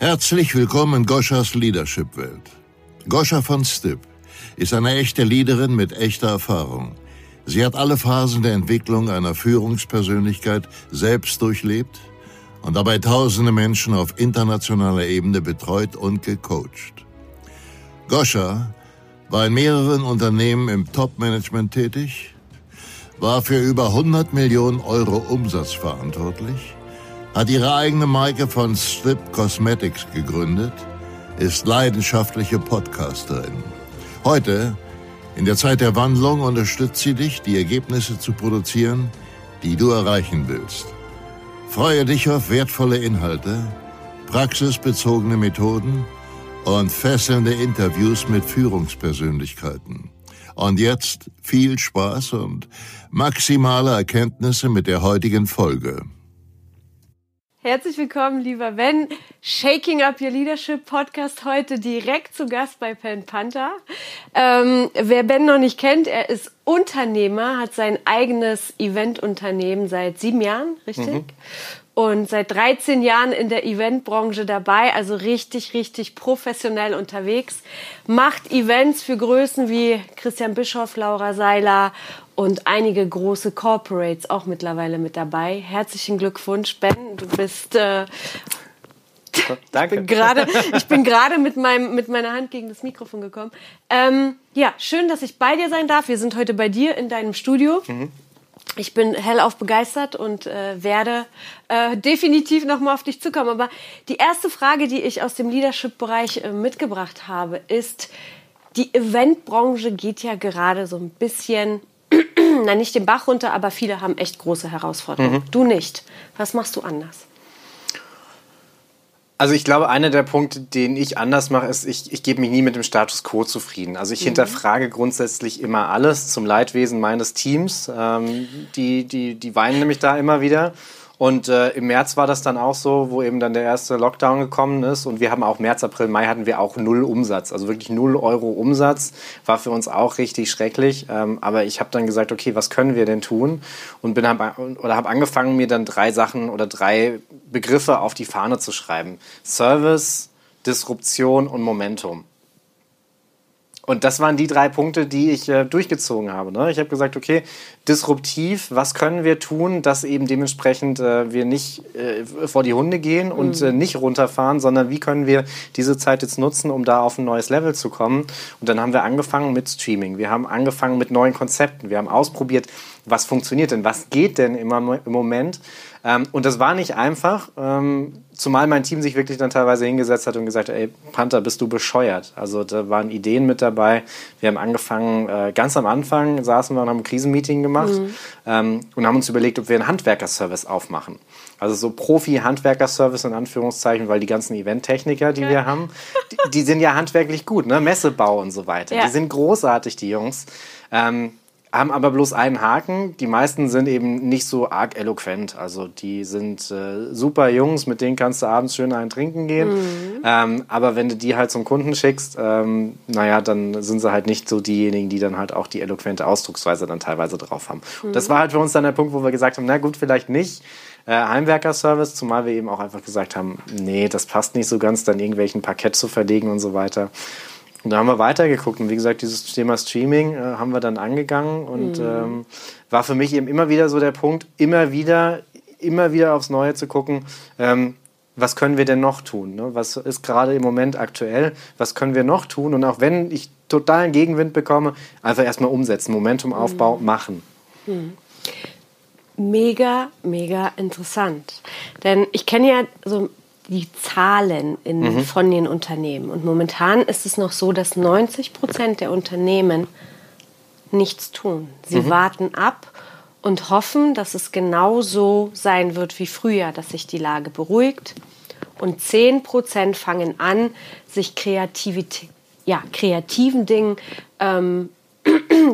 Herzlich willkommen in Goschas Leadership-Welt. Goscha von Stipp ist eine echte Leaderin mit echter Erfahrung. Sie hat alle Phasen der Entwicklung einer Führungspersönlichkeit selbst durchlebt und dabei tausende Menschen auf internationaler Ebene betreut und gecoacht. Goscha war in mehreren Unternehmen im Top-Management tätig, war für über 100 Millionen Euro Umsatz verantwortlich, hat ihre eigene Marke von Strip Cosmetics gegründet, ist leidenschaftliche Podcasterin. Heute, in der Zeit der Wandlung, unterstützt sie dich, die Ergebnisse zu produzieren, die du erreichen willst. Freue dich auf wertvolle Inhalte, praxisbezogene Methoden und fesselnde Interviews mit Führungspersönlichkeiten. Und jetzt viel Spaß und maximale Erkenntnisse mit der heutigen Folge. Herzlich willkommen, lieber Ben. Shaking Up Your Leadership Podcast heute direkt zu Gast bei Pen Panther. Ähm, wer Ben noch nicht kennt, er ist Unternehmer, hat sein eigenes Eventunternehmen seit sieben Jahren, richtig? Mhm und seit 13 Jahren in der Eventbranche dabei, also richtig, richtig professionell unterwegs, macht Events für Größen wie Christian Bischoff, Laura Seiler und einige große Corporates auch mittlerweile mit dabei. Herzlichen Glückwunsch, Ben, du bist äh, Danke. Ich bin gerade mit, meinem, mit meiner Hand gegen das Mikrofon gekommen. Ähm, ja, schön, dass ich bei dir sein darf. Wir sind heute bei dir in deinem Studio. Mhm ich bin hellauf begeistert und äh, werde äh, definitiv nochmal auf dich zukommen. Aber die erste Frage, die ich aus dem Leadership-Bereich äh, mitgebracht habe, ist, die Eventbranche geht ja gerade so ein bisschen, na nicht den Bach runter, aber viele haben echt große Herausforderungen. Mhm. Du nicht. Was machst du anders? Also ich glaube, einer der Punkte, den ich anders mache, ist, ich, ich gebe mich nie mit dem Status quo zufrieden. Also ich mhm. hinterfrage grundsätzlich immer alles zum Leidwesen meines Teams. Ähm, die, die, die weinen nämlich da immer wieder. Und äh, im März war das dann auch so, wo eben dann der erste Lockdown gekommen ist. Und wir haben auch März, April, Mai hatten wir auch null Umsatz. Also wirklich null Euro Umsatz. War für uns auch richtig schrecklich. Ähm, aber ich habe dann gesagt, okay, was können wir denn tun? Und bin hab, oder habe angefangen, mir dann drei Sachen oder drei Begriffe auf die Fahne zu schreiben. Service, Disruption und Momentum. Und das waren die drei Punkte, die ich äh, durchgezogen habe. Ne? Ich habe gesagt, okay, disruptiv, was können wir tun, dass eben dementsprechend äh, wir nicht äh, vor die Hunde gehen und mhm. Äh, nicht runterfahren, sondern wie können wir diese Zeit jetzt nutzen, um da auf ein neues Level zu kommen. Und dann haben wir angefangen mit Streaming. Wir haben angefangen mit neuen Konzepten. Wir haben ausprobiert, was funktioniert denn, was geht denn im Moment. Ähm, und das war nicht einfach, ähm, zumal mein Team sich wirklich dann teilweise hingesetzt hat und gesagt hat, ey, Panther, bist du bescheuert? Also da waren Ideen mit dabei. Wir haben angefangen, äh, ganz am Anfang saßen wir und haben ein Krisenmeeting gemacht mhm. ähm, und haben uns überlegt, ob wir einen Handwerkerservice aufmachen. Also so Profi-Handwerker-Service in Anführungszeichen, weil die ganzen Eventtechniker, die ja. wir haben, die, die, sind ja handwerklich gut, ne? Messebau und so weiter. Ja. Die sind großartig, die Jungs. Ähm, haben aber bloß einen Haken. Die meisten sind eben nicht so arg eloquent. Also die sind äh, super Jungs, mit denen kannst du abends schön einen trinken gehen. Mhm. Ähm, aber wenn du die halt zum Kunden schickst, ähm, naja, dann sind sie halt nicht so diejenigen, die dann halt auch die eloquente Ausdrucksweise dann teilweise drauf haben. Mhm. Das war halt für uns dann der Punkt, wo wir gesagt haben, na gut, vielleicht nicht. Äh, Heimwerker-Service, zumal wir eben auch einfach gesagt haben, nee, das passt nicht so ganz, dann irgendwelchen Parkett zu verlegen und so weiter. Und da haben wir weitergeguckt und wie gesagt, dieses Thema Streaming äh, haben wir dann angegangen und mhm. ähm, war für mich eben immer wieder so der Punkt, immer wieder, immer wieder aufs Neue zu gucken, ähm, was können wir denn noch tun? Ne? Was ist gerade im Moment aktuell? Was können wir noch tun? Und auch wenn ich totalen Gegenwind bekomme, einfach erstmal umsetzen, Momentumaufbau mhm. machen. Mhm. Mega, mega interessant. Denn ich kenne ja so die Zahlen in, mhm. von den Unternehmen. Und momentan ist es noch so, dass 90 Prozent der Unternehmen nichts tun. Sie mhm. warten ab und hoffen, dass es genauso sein wird wie früher, dass sich die Lage beruhigt. Und 10 Prozent fangen an, sich Kreativität, ja, kreativen Dingen ähm,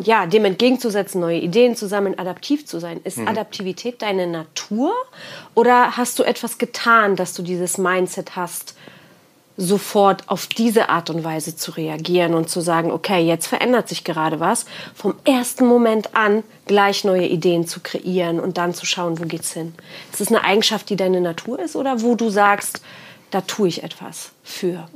ja, dem entgegenzusetzen, neue Ideen zu sammeln, adaptiv zu sein. Ist mhm. Adaptivität deine Natur oder hast du etwas getan, dass du dieses Mindset hast, sofort auf diese Art und Weise zu reagieren und zu sagen, okay, jetzt verändert sich gerade was, vom ersten Moment an gleich neue Ideen zu kreieren und dann zu schauen, wo geht's hin? Ist es eine Eigenschaft, die deine Natur ist oder wo du sagst, da tue ich etwas für?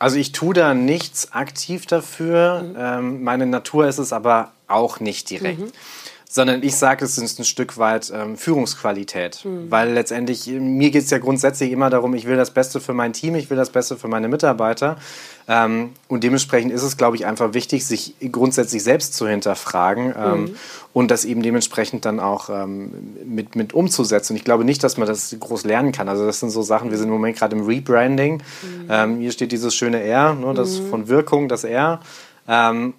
Also ich tue da nichts aktiv dafür. Mhm. Ähm, meine Natur ist es aber auch nicht direkt. Mhm sondern ich sage, es ist ein Stück weit ähm, Führungsqualität. Mhm. Weil letztendlich, mir geht es ja grundsätzlich immer darum, ich will das Beste für mein Team, ich will das Beste für meine Mitarbeiter. Ähm, und dementsprechend ist es, glaube ich, einfach wichtig, sich grundsätzlich selbst zu hinterfragen ähm, mhm. und das eben dementsprechend dann auch ähm, mit, mit umzusetzen. Und ich glaube nicht, dass man das groß lernen kann. Also das sind so Sachen, wir sind im Moment gerade im Rebranding. Mhm. Hier steht dieses schöne R, ne, das mhm. von Wirkung, das R. Ähm,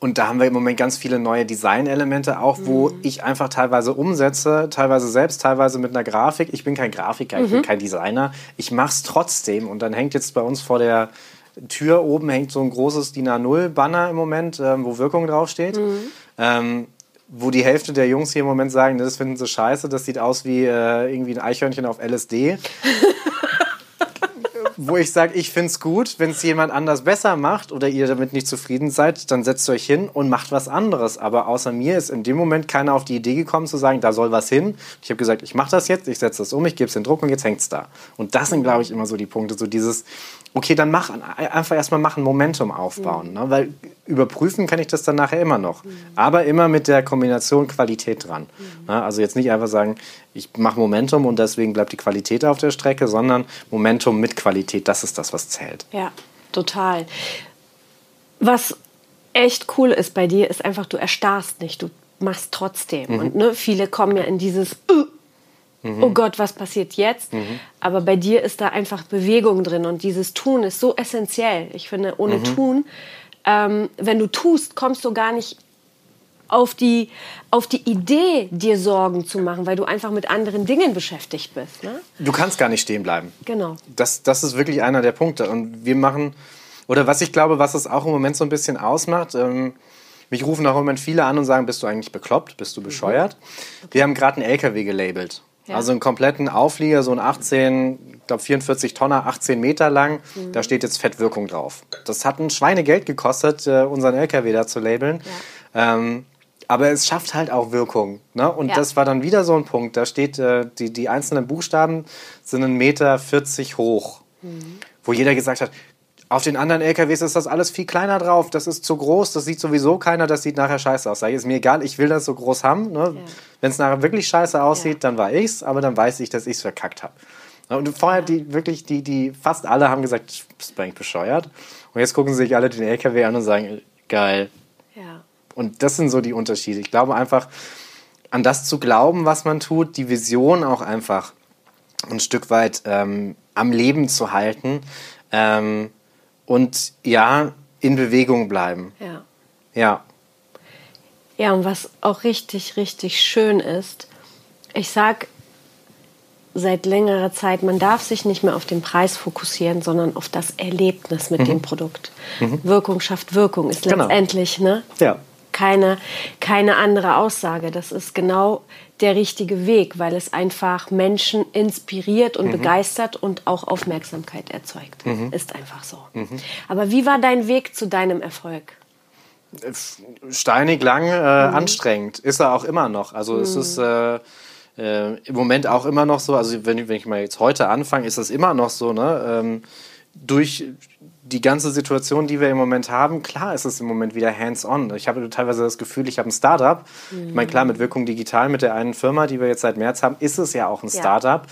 und da haben wir im Moment ganz viele neue Designelemente auch, wo mhm. ich einfach teilweise umsetze, teilweise selbst, teilweise mit einer Grafik. Ich bin kein Grafiker, mhm. ich bin mhm. kein Designer. Ich mache es trotzdem. Und dann hängt jetzt bei uns vor der Tür oben hängt so ein großes DIN A0-Banner im Moment, ähm, wo Wirkung draufsteht. Mhm. Ähm, wo die Hälfte der Jungs hier im Moment sagen, das finden sie scheiße, das sieht aus wie äh, irgendwie ein Eichhörnchen auf LSD. wo ich sage, ich finde es gut, wenn es jemand anders besser macht oder ihr damit nicht zufrieden seid, dann setzt euch hin und macht was anderes. Aber außer mir ist in dem Moment keiner auf die Idee gekommen zu sagen, da soll was hin. Ich habe gesagt, ich mache das jetzt, ich setze das um, ich gebe es den Druck und jetzt hängt es da. Und das sind, glaube ich, immer so die Punkte, so dieses, okay, dann mach, einfach erstmal machen, Momentum aufbauen. Mhm. Ne? Weil überprüfen kann ich das dann nachher immer noch. Mhm. Aber immer mit der Kombination Qualität dran. Mhm. Ne? Also jetzt nicht einfach sagen, ich mache Momentum und deswegen bleibt die Qualität auf der Strecke, sondern Momentum mit Qualität, das ist das, was zählt. Ja, total. Was echt cool ist bei dir, ist einfach, du erstarrst nicht, du machst trotzdem. Mhm. Und ne, viele kommen ja in dieses, uh, Mhm. Oh Gott, was passiert jetzt? Mhm. Aber bei dir ist da einfach Bewegung drin und dieses Tun ist so essentiell. Ich finde, ohne mhm. Tun, ähm, wenn du tust, kommst du gar nicht auf die, auf die Idee, dir Sorgen zu machen, weil du einfach mit anderen Dingen beschäftigt bist. Ne? Du kannst gar nicht stehen bleiben. Genau. Das, das ist wirklich einer der Punkte. Und wir machen, oder was ich glaube, was es auch im Moment so ein bisschen ausmacht, ähm, mich rufen auch im Moment viele an und sagen, bist du eigentlich bekloppt, bist du bescheuert? Mhm. Okay. Wir haben gerade einen LKW gelabelt. Ja. Also einen kompletten Auflieger, so ein 18, ich glaube 44 Tonner, 18 Meter lang. Mhm. Da steht jetzt Fettwirkung drauf. Das hat ein Schweinegeld gekostet, äh, unseren LKW da zu labeln. Ja. Ähm, aber es schafft halt auch Wirkung. Ne? Und ja. das war dann wieder so ein Punkt. Da steht, äh, die, die einzelnen Buchstaben sind 1,40 Meter 40 hoch. Mhm. Wo jeder gesagt hat, auf den anderen LKWs ist das alles viel kleiner drauf. Das ist zu groß, das sieht sowieso keiner, das sieht nachher scheiße aus. Ich, ist mir egal, ich will das so groß haben. Ne? Ja. Wenn es nachher wirklich scheiße aussieht, ja. dann war ich's, aber dann weiß ich, dass ich es verkackt habe. Und vorher, die wirklich, die, die, fast alle haben gesagt, bist du eigentlich bescheuert? Und jetzt gucken sie sich alle den LKW an und sagen, geil. Ja. Und das sind so die Unterschiede. Ich glaube einfach, an das zu glauben, was man tut, die Vision auch einfach ein Stück weit ähm, am Leben zu halten. Ähm, und ja, in Bewegung bleiben. Ja. Ja. Ja, und was auch richtig, richtig schön ist, ich sag seit längerer Zeit, man darf sich nicht mehr auf den Preis fokussieren, sondern auf das Erlebnis mit mhm. dem Produkt. Mhm. Wirkung schafft Wirkung, ist genau. letztendlich, ne? Ja keine, keine andere Aussage. Das ist genau der richtige Weg, weil es einfach Menschen inspiriert und mhm. begeistert und auch Aufmerksamkeit erzeugt. Mhm. Ist einfach so. Mhm. Aber wie war dein Weg zu deinem Erfolg? Steinig, lang, äh, mhm. anstrengend. Ist er auch immer noch. Also es ist äh, äh, im Moment auch immer noch so. Also wenn, wenn ich mal jetzt heute anfange, ist es immer noch so. Ne? Ähm, durch die ganze Situation, die wir im Moment haben, klar ist es im Moment wieder hands-on. Ich habe teilweise das Gefühl, ich habe ein Startup. Mhm. Ich meine, klar, mit Wirkung Digital, mit der einen Firma, die wir jetzt seit März haben, ist es ja auch ein ja. Startup.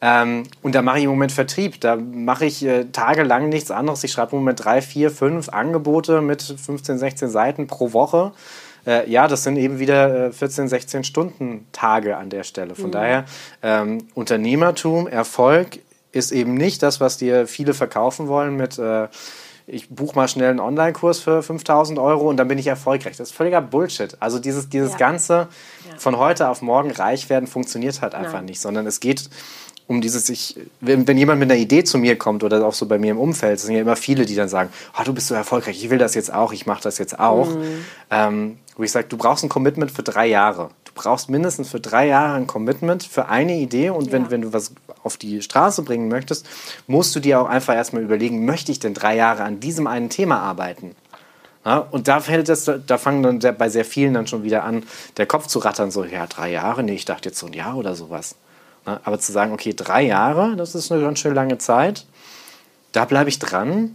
Ähm, und da mache ich im Moment Vertrieb. Da mache ich äh, tagelang nichts anderes. Ich schreibe im Moment drei, vier, fünf Angebote mit 15, 16 Seiten pro Woche. Äh, ja, das sind eben wieder äh, 14, 16 Stunden Tage an der Stelle. Von mhm. daher, ähm, Unternehmertum, Erfolg ist eben nicht das, was dir viele verkaufen wollen mit äh, ich buche mal schnell einen Online-Kurs für 5000 Euro und dann bin ich erfolgreich. Das ist völliger Bullshit. Also dieses, dieses ja. ganze ja. von heute auf morgen reich werden funktioniert halt einfach Nein. nicht, sondern es geht um dieses, ich, wenn, wenn, jemand mit einer Idee zu mir kommt oder auch so bei mir im Umfeld, es sind ja immer viele, die dann sagen, oh, du bist so erfolgreich, ich will das jetzt auch, ich mache das jetzt auch. Mhm. Ähm, wo ich sage, du brauchst ein Commitment für drei Jahre. Du brauchst mindestens für drei Jahre ein Commitment für eine Idee und ja. wenn, wenn du was auf die Straße bringen möchtest, musst du dir auch einfach erstmal überlegen, möchte ich denn drei Jahre an diesem einen Thema arbeiten? Ja, und da fällt das, da fangen dann bei sehr vielen dann schon wieder an, der Kopf zu rattern, so, ja, drei Jahre, nee, ich dachte jetzt so ein Jahr oder sowas. Ne? Aber zu sagen, okay, drei Jahre, das ist eine ganz schön lange Zeit, da bleibe ich dran,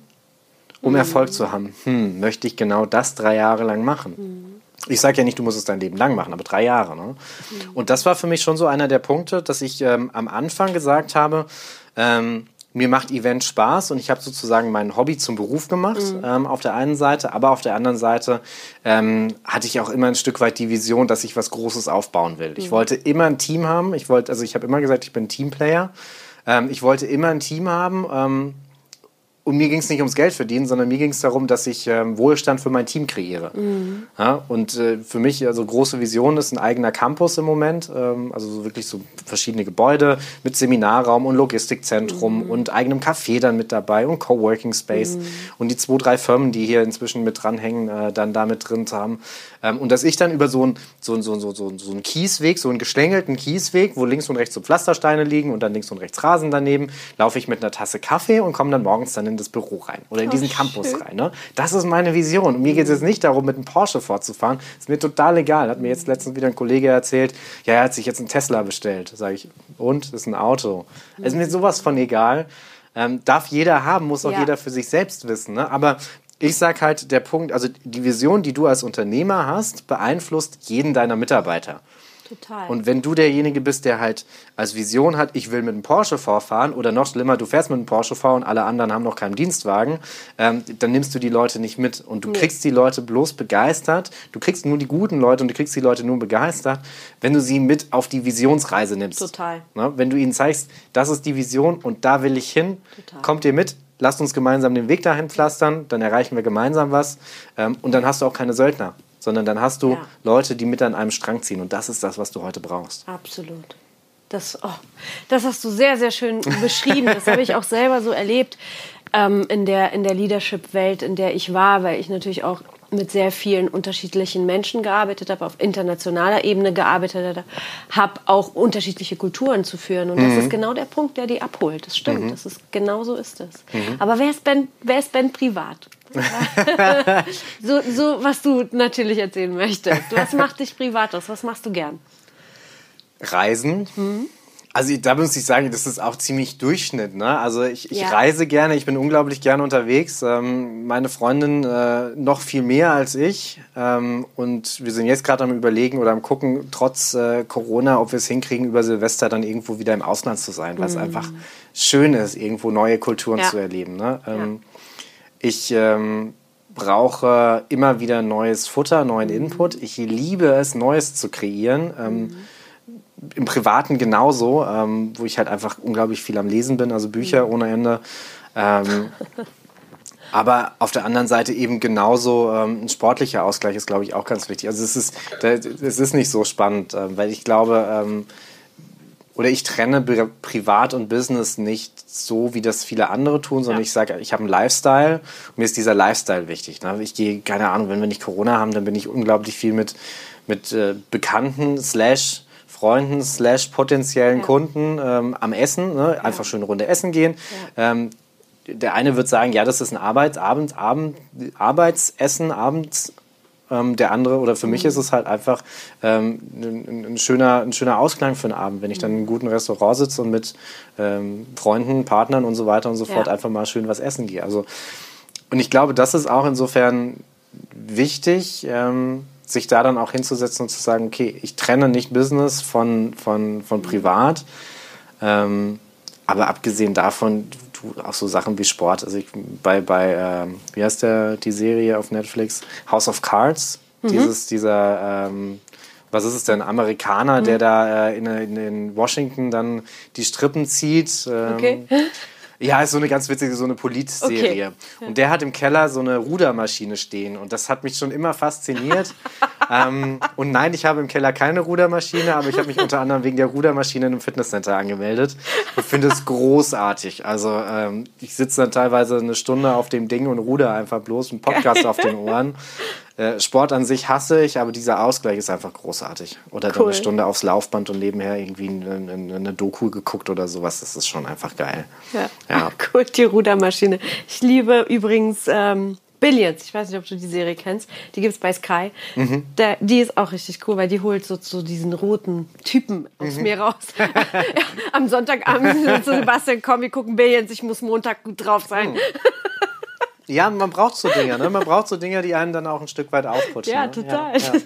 um mhm. Erfolg zu haben. Hm, möchte ich genau das drei Jahre lang machen? Mhm. Ich sage ja nicht, du musst es dein Leben lang machen, aber drei Jahre. Ne? Mhm. Und das war für mich schon so einer der Punkte, dass ich ähm, am Anfang gesagt habe, ähm, mir macht Event Spaß und ich habe sozusagen mein Hobby zum Beruf gemacht mhm. ähm, auf der einen Seite, aber auf der anderen Seite ähm, hatte ich auch immer ein Stück weit die Vision, dass ich was Großes aufbauen will. Mhm. Ich wollte immer ein Team haben. Ich wollte, also ich habe immer gesagt, ich bin Teamplayer. Ähm, ich wollte immer ein Team haben ähm, und mir ging es nicht ums Geld verdienen, sondern mir ging es darum, dass ich ähm, Wohlstand für mein Team kreiere. Mhm. Ja, und äh, für mich, also große Vision ist ein eigener Campus im Moment. Ähm, also so wirklich so verschiedene Gebäude mit Seminarraum und Logistikzentrum mhm. und eigenem Café dann mit dabei und Coworking Space. Mhm. Und die zwei, drei Firmen, die hier inzwischen mit dranhängen, äh, dann da mit drin zu haben. Ähm, und dass ich dann über so einen so so, so, so, so einen Kiesweg, so einen geschlängelten Kiesweg, wo links und rechts so Pflastersteine liegen und dann links und rechts Rasen daneben, laufe ich mit einer Tasse Kaffee und komme dann morgens dann in das Büro rein oder in oh, diesen Campus schön. rein. Ne? Das ist meine Vision. Und mir geht es jetzt nicht darum, mit einem Porsche fortzufahren. Ist mir total egal. Hat mir jetzt letztens wieder ein Kollege erzählt, ja, er hat sich jetzt einen Tesla bestellt. Sage ich, und? Das ist ein Auto. Mhm. Ist mir sowas von egal. Ähm, darf jeder haben, muss auch ja. jeder für sich selbst wissen. Ne? Aber ich sage halt, der Punkt, also die Vision, die du als Unternehmer hast, beeinflusst jeden deiner Mitarbeiter. Total. Und wenn du derjenige bist, der halt als Vision hat, ich will mit einem Porsche vorfahren oder noch schlimmer, du fährst mit einem Porsche vor und alle anderen haben noch keinen Dienstwagen, ähm, dann nimmst du die Leute nicht mit und du nee. kriegst die Leute bloß begeistert. Du kriegst nur die guten Leute und du kriegst die Leute nur begeistert, wenn du sie mit auf die Visionsreise nimmst. Total. Ne? Wenn du ihnen zeigst, das ist die Vision und da will ich hin, Total. kommt ihr mit, lasst uns gemeinsam den Weg dahin pflastern, dann erreichen wir gemeinsam was ähm, und dann hast du auch keine Söldner sondern dann hast du ja. Leute, die mit an einem Strang ziehen. Und das ist das, was du heute brauchst. Absolut. Das, oh, das hast du sehr, sehr schön beschrieben. Das habe ich auch selber so erlebt ähm, in der, in der Leadership-Welt, in der ich war, weil ich natürlich auch mit sehr vielen unterschiedlichen Menschen gearbeitet habe, auf internationaler Ebene gearbeitet habe, auch unterschiedliche Kulturen zu führen. Und mhm. das ist genau der Punkt, der die abholt. Das stimmt, mhm. das ist, genau so ist es. Mhm. Aber wer ist Ben, wer ist ben privat? So, so, was du natürlich erzählen möchtest. Was macht dich privat aus? Was machst du gern? Reisen. Mhm. Also da muss ich sagen, das ist auch ziemlich Durchschnitt. Ne? Also ich, ich ja. reise gerne, ich bin unglaublich gerne unterwegs. Ähm, meine Freundin äh, noch viel mehr als ich. Ähm, und wir sind jetzt gerade am Überlegen oder am Gucken, trotz äh, Corona, ob wir es hinkriegen, über Silvester dann irgendwo wieder im Ausland zu sein, weil es mhm. einfach schön ist, irgendwo neue Kulturen ja. zu erleben. Ne? Ähm, ja. Ich ähm, brauche immer wieder neues Futter, neuen Input. Ich liebe es, Neues zu kreieren. Ähm, mhm. Im Privaten genauso, ähm, wo ich halt einfach unglaublich viel am Lesen bin, also Bücher mhm. ohne Ende. Ähm, aber auf der anderen Seite eben genauso ähm, ein sportlicher Ausgleich ist, glaube ich, auch ganz wichtig. Also es ist, es ist nicht so spannend, äh, weil ich glaube, ähm, oder ich trenne Privat und Business nicht so, wie das viele andere tun, sondern ja. ich sage, ich habe einen Lifestyle und mir ist dieser Lifestyle wichtig. Ne? Ich gehe, keine Ahnung, wenn wir nicht Corona haben, dann bin ich unglaublich viel mit, mit äh, Bekannten, slash Freunden, slash potenziellen ja. Kunden ähm, am Essen, ne? einfach schön eine Runde essen gehen. Ähm, der eine wird sagen, ja, das ist ein Arbeits, Abend, Abend, Arbeitsessen, Abends, ähm, der andere, oder für mich mhm. ist es halt einfach ähm, ein, ein, schöner, ein schöner Ausklang für einen Abend, wenn ich dann in einem guten Restaurant sitze und mit ähm, Freunden, Partnern und so weiter und so fort ja. einfach mal schön was essen gehe. Also, und ich glaube, das ist auch insofern wichtig, ähm, sich da dann auch hinzusetzen und zu sagen, okay, ich trenne nicht Business von, von, von Privat. Ähm, aber abgesehen davon, auch so Sachen wie Sport. Also ich, bei, bei äh, wie heißt der, die Serie auf Netflix? House of Cards. Mhm. Dieses, dieser, ähm, was ist es denn, Amerikaner, mhm. der da äh, in, in, Washington dann die Strippen zieht. Ähm, okay. Ja, ist so eine ganz witzige, so eine Politserie. Okay. Und der hat im Keller so eine Rudermaschine stehen. Und das hat mich schon immer fasziniert. ähm, und nein, ich habe im Keller keine Rudermaschine, aber ich habe mich unter anderem wegen der Rudermaschine im Fitnesscenter angemeldet und finde es großartig. Also ähm, ich sitze dann teilweise eine Stunde auf dem Ding und ruder einfach bloß einen Podcast auf den Ohren. Äh, Sport an sich hasse ich, aber dieser Ausgleich ist einfach großartig. Oder cool. eine Stunde aufs Laufband und nebenher irgendwie eine, eine, eine, Doku geguckt oder sowas. Das ist schon einfach geil. Ja, ja. Cool, die Rudermaschine. Ich liebe übrigens ähm, Billions. Ich weiß nicht, ob du die Serie kennst. Die gibt es bei Sky. Mhm. Der, die ist auch richtig cool, weil die holt so, so diesen roten Typen aus mhm. mir raus. ja, am Sonntagabend zu Sebastian, komm, wir gucken Billions. Ich muss Montag gut drauf sein. Mhm. Ja, man braucht so Dinge, ne? Man braucht so Dinge, die einen dann auch ein Stück weit aufputschen. Ja, ne? total. Ja, ja.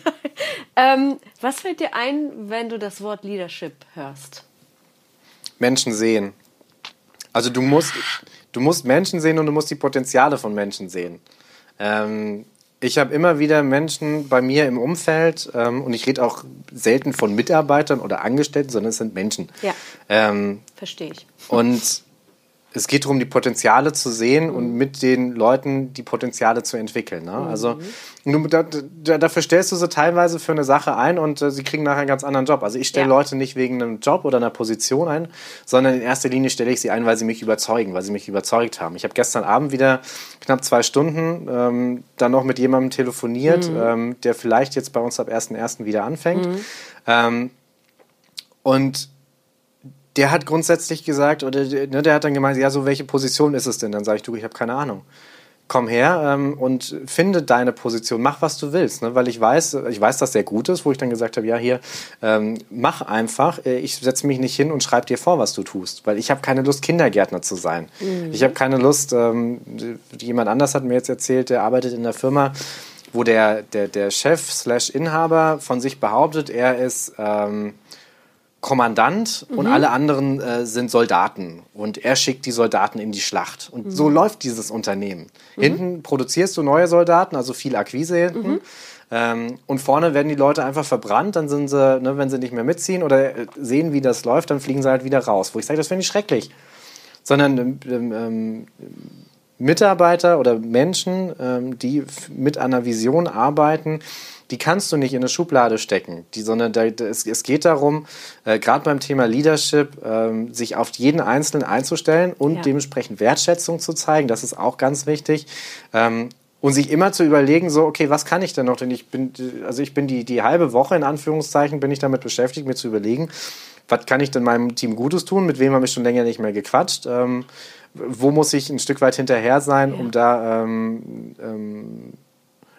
ähm, was fällt dir ein, wenn du das Wort Leadership hörst? Menschen sehen. Also du musst, du musst Menschen sehen und du musst die Potenziale von Menschen sehen. Ähm, ich habe immer wieder Menschen bei mir im Umfeld ähm, und ich rede auch selten von Mitarbeitern oder Angestellten, sondern es sind Menschen. Ja. Ähm, Verstehe ich. Und es geht darum, die Potenziale zu sehen mhm. und mit den Leuten die Potenziale zu entwickeln. Ne? Also mhm. da, da, dafür stellst du sie teilweise für eine Sache ein und äh, sie kriegen nachher einen ganz anderen Job. Also ich stelle ja. Leute nicht wegen einem Job oder einer Position ein, sondern in erster Linie stelle ich sie ein, weil sie mich überzeugen, weil sie mich überzeugt haben. Ich habe gestern Abend wieder knapp zwei Stunden ähm, dann noch mit jemandem telefoniert, mhm. ähm, der vielleicht jetzt bei uns ab 1.1. wieder anfängt. Mhm. Ähm, und der hat grundsätzlich gesagt, oder ne, der hat dann gemeint, ja, so welche Position ist es denn? Dann sage ich, du, ich habe keine Ahnung. Komm her ähm, und finde deine Position, mach was du willst, ne? weil ich weiß, ich weiß, dass der gut ist, wo ich dann gesagt habe, ja hier, ähm, mach einfach, äh, ich setze mich nicht hin und schreibe dir vor, was du tust, weil ich habe keine Lust, Kindergärtner zu sein. Mhm. Ich habe keine Lust, ähm, jemand anders hat mir jetzt erzählt, der arbeitet in der Firma, wo der, der, der Chef slash Inhaber von sich behauptet, er ist ähm, Kommandant mhm. und alle anderen äh, sind Soldaten. Und er schickt die Soldaten in die Schlacht. Und mhm. so läuft dieses Unternehmen. Mhm. Hinten produzierst du neue Soldaten, also viel Akquise hinten. Mhm. Ähm, und vorne werden die Leute einfach verbrannt, dann sind sie, ne, wenn sie nicht mehr mitziehen oder äh, sehen, wie das läuft, dann fliegen sie halt wieder raus. Wo ich sage, das finde ich schrecklich. Sondern ähm, ähm, Mitarbeiter oder Menschen, ähm, die mit einer Vision arbeiten, die kannst du nicht in eine Schublade stecken, die, sondern da, es, es, geht darum, äh, gerade beim Thema Leadership, ähm, sich auf jeden Einzelnen einzustellen und ja. dementsprechend Wertschätzung zu zeigen. Das ist auch ganz wichtig. Ähm, und sich immer zu überlegen, so, okay, was kann ich denn noch? Denn ich bin, also ich bin die, die halbe Woche in Anführungszeichen, bin ich damit beschäftigt, mir zu überlegen, was kann ich denn meinem Team Gutes tun? Mit wem habe ich schon länger nicht mehr gequatscht? Ähm, wo muss ich ein Stück weit hinterher sein, ja. um da ähm, ähm,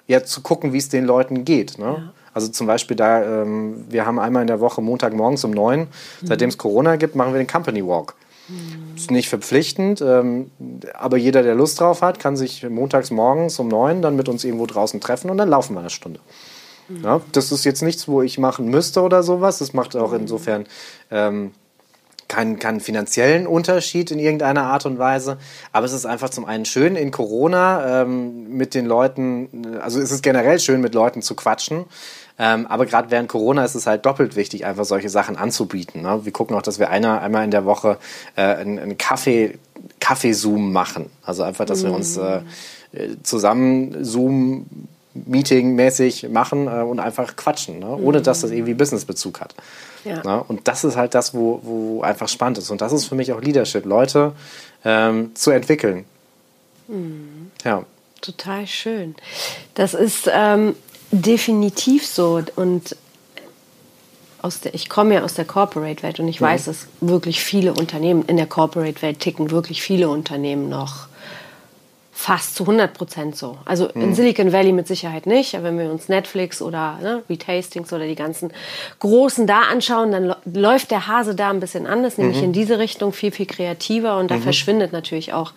ja, zu gucken, wie es den Leuten geht. Ne? Ja. Also zum Beispiel da, ähm, wir haben einmal in der Woche Montagmorgens um neun, mhm. seitdem es Corona gibt, machen wir den Company Walk. Mhm. Ist nicht verpflichtend, ähm, aber jeder, der Lust drauf hat, kann sich montags morgens um neun dann mit uns irgendwo draußen treffen und dann laufen wir eine Stunde. Mhm. Ja, das ist jetzt nichts, wo ich machen müsste oder sowas. Das macht auch mhm. insofern ähm, keinen, keinen finanziellen Unterschied in irgendeiner Art und Weise. Aber es ist einfach zum einen schön in Corona ähm, mit den Leuten, also es ist generell schön mit Leuten zu quatschen. Ähm, aber gerade während Corona ist es halt doppelt wichtig, einfach solche Sachen anzubieten. Ne? Wir gucken auch, dass wir einer, einmal in der Woche äh, einen, einen Kaffee, Kaffeezoom machen. Also einfach, dass mhm. wir uns äh, zusammen Zoom Meeting-mäßig machen äh, und einfach quatschen, ne? ohne dass das irgendwie Businessbezug hat. Ja. Ne? Und das ist halt das, wo, wo einfach spannend ist. Und das ist für mich auch Leadership, Leute ähm, zu entwickeln. Mhm. Ja. Total schön. Das ist ähm, definitiv so. Und aus der, ich komme ja aus der Corporate-Welt und ich mhm. weiß, dass wirklich viele Unternehmen in der Corporate-Welt ticken, wirklich viele Unternehmen noch fast zu 100 Prozent so. Also mhm. in Silicon Valley mit Sicherheit nicht, aber wenn wir uns Netflix oder ne, Retastings oder die ganzen großen da anschauen, dann läuft der Hase da ein bisschen anders, nämlich mhm. in diese Richtung viel, viel kreativer und da mhm. verschwindet natürlich auch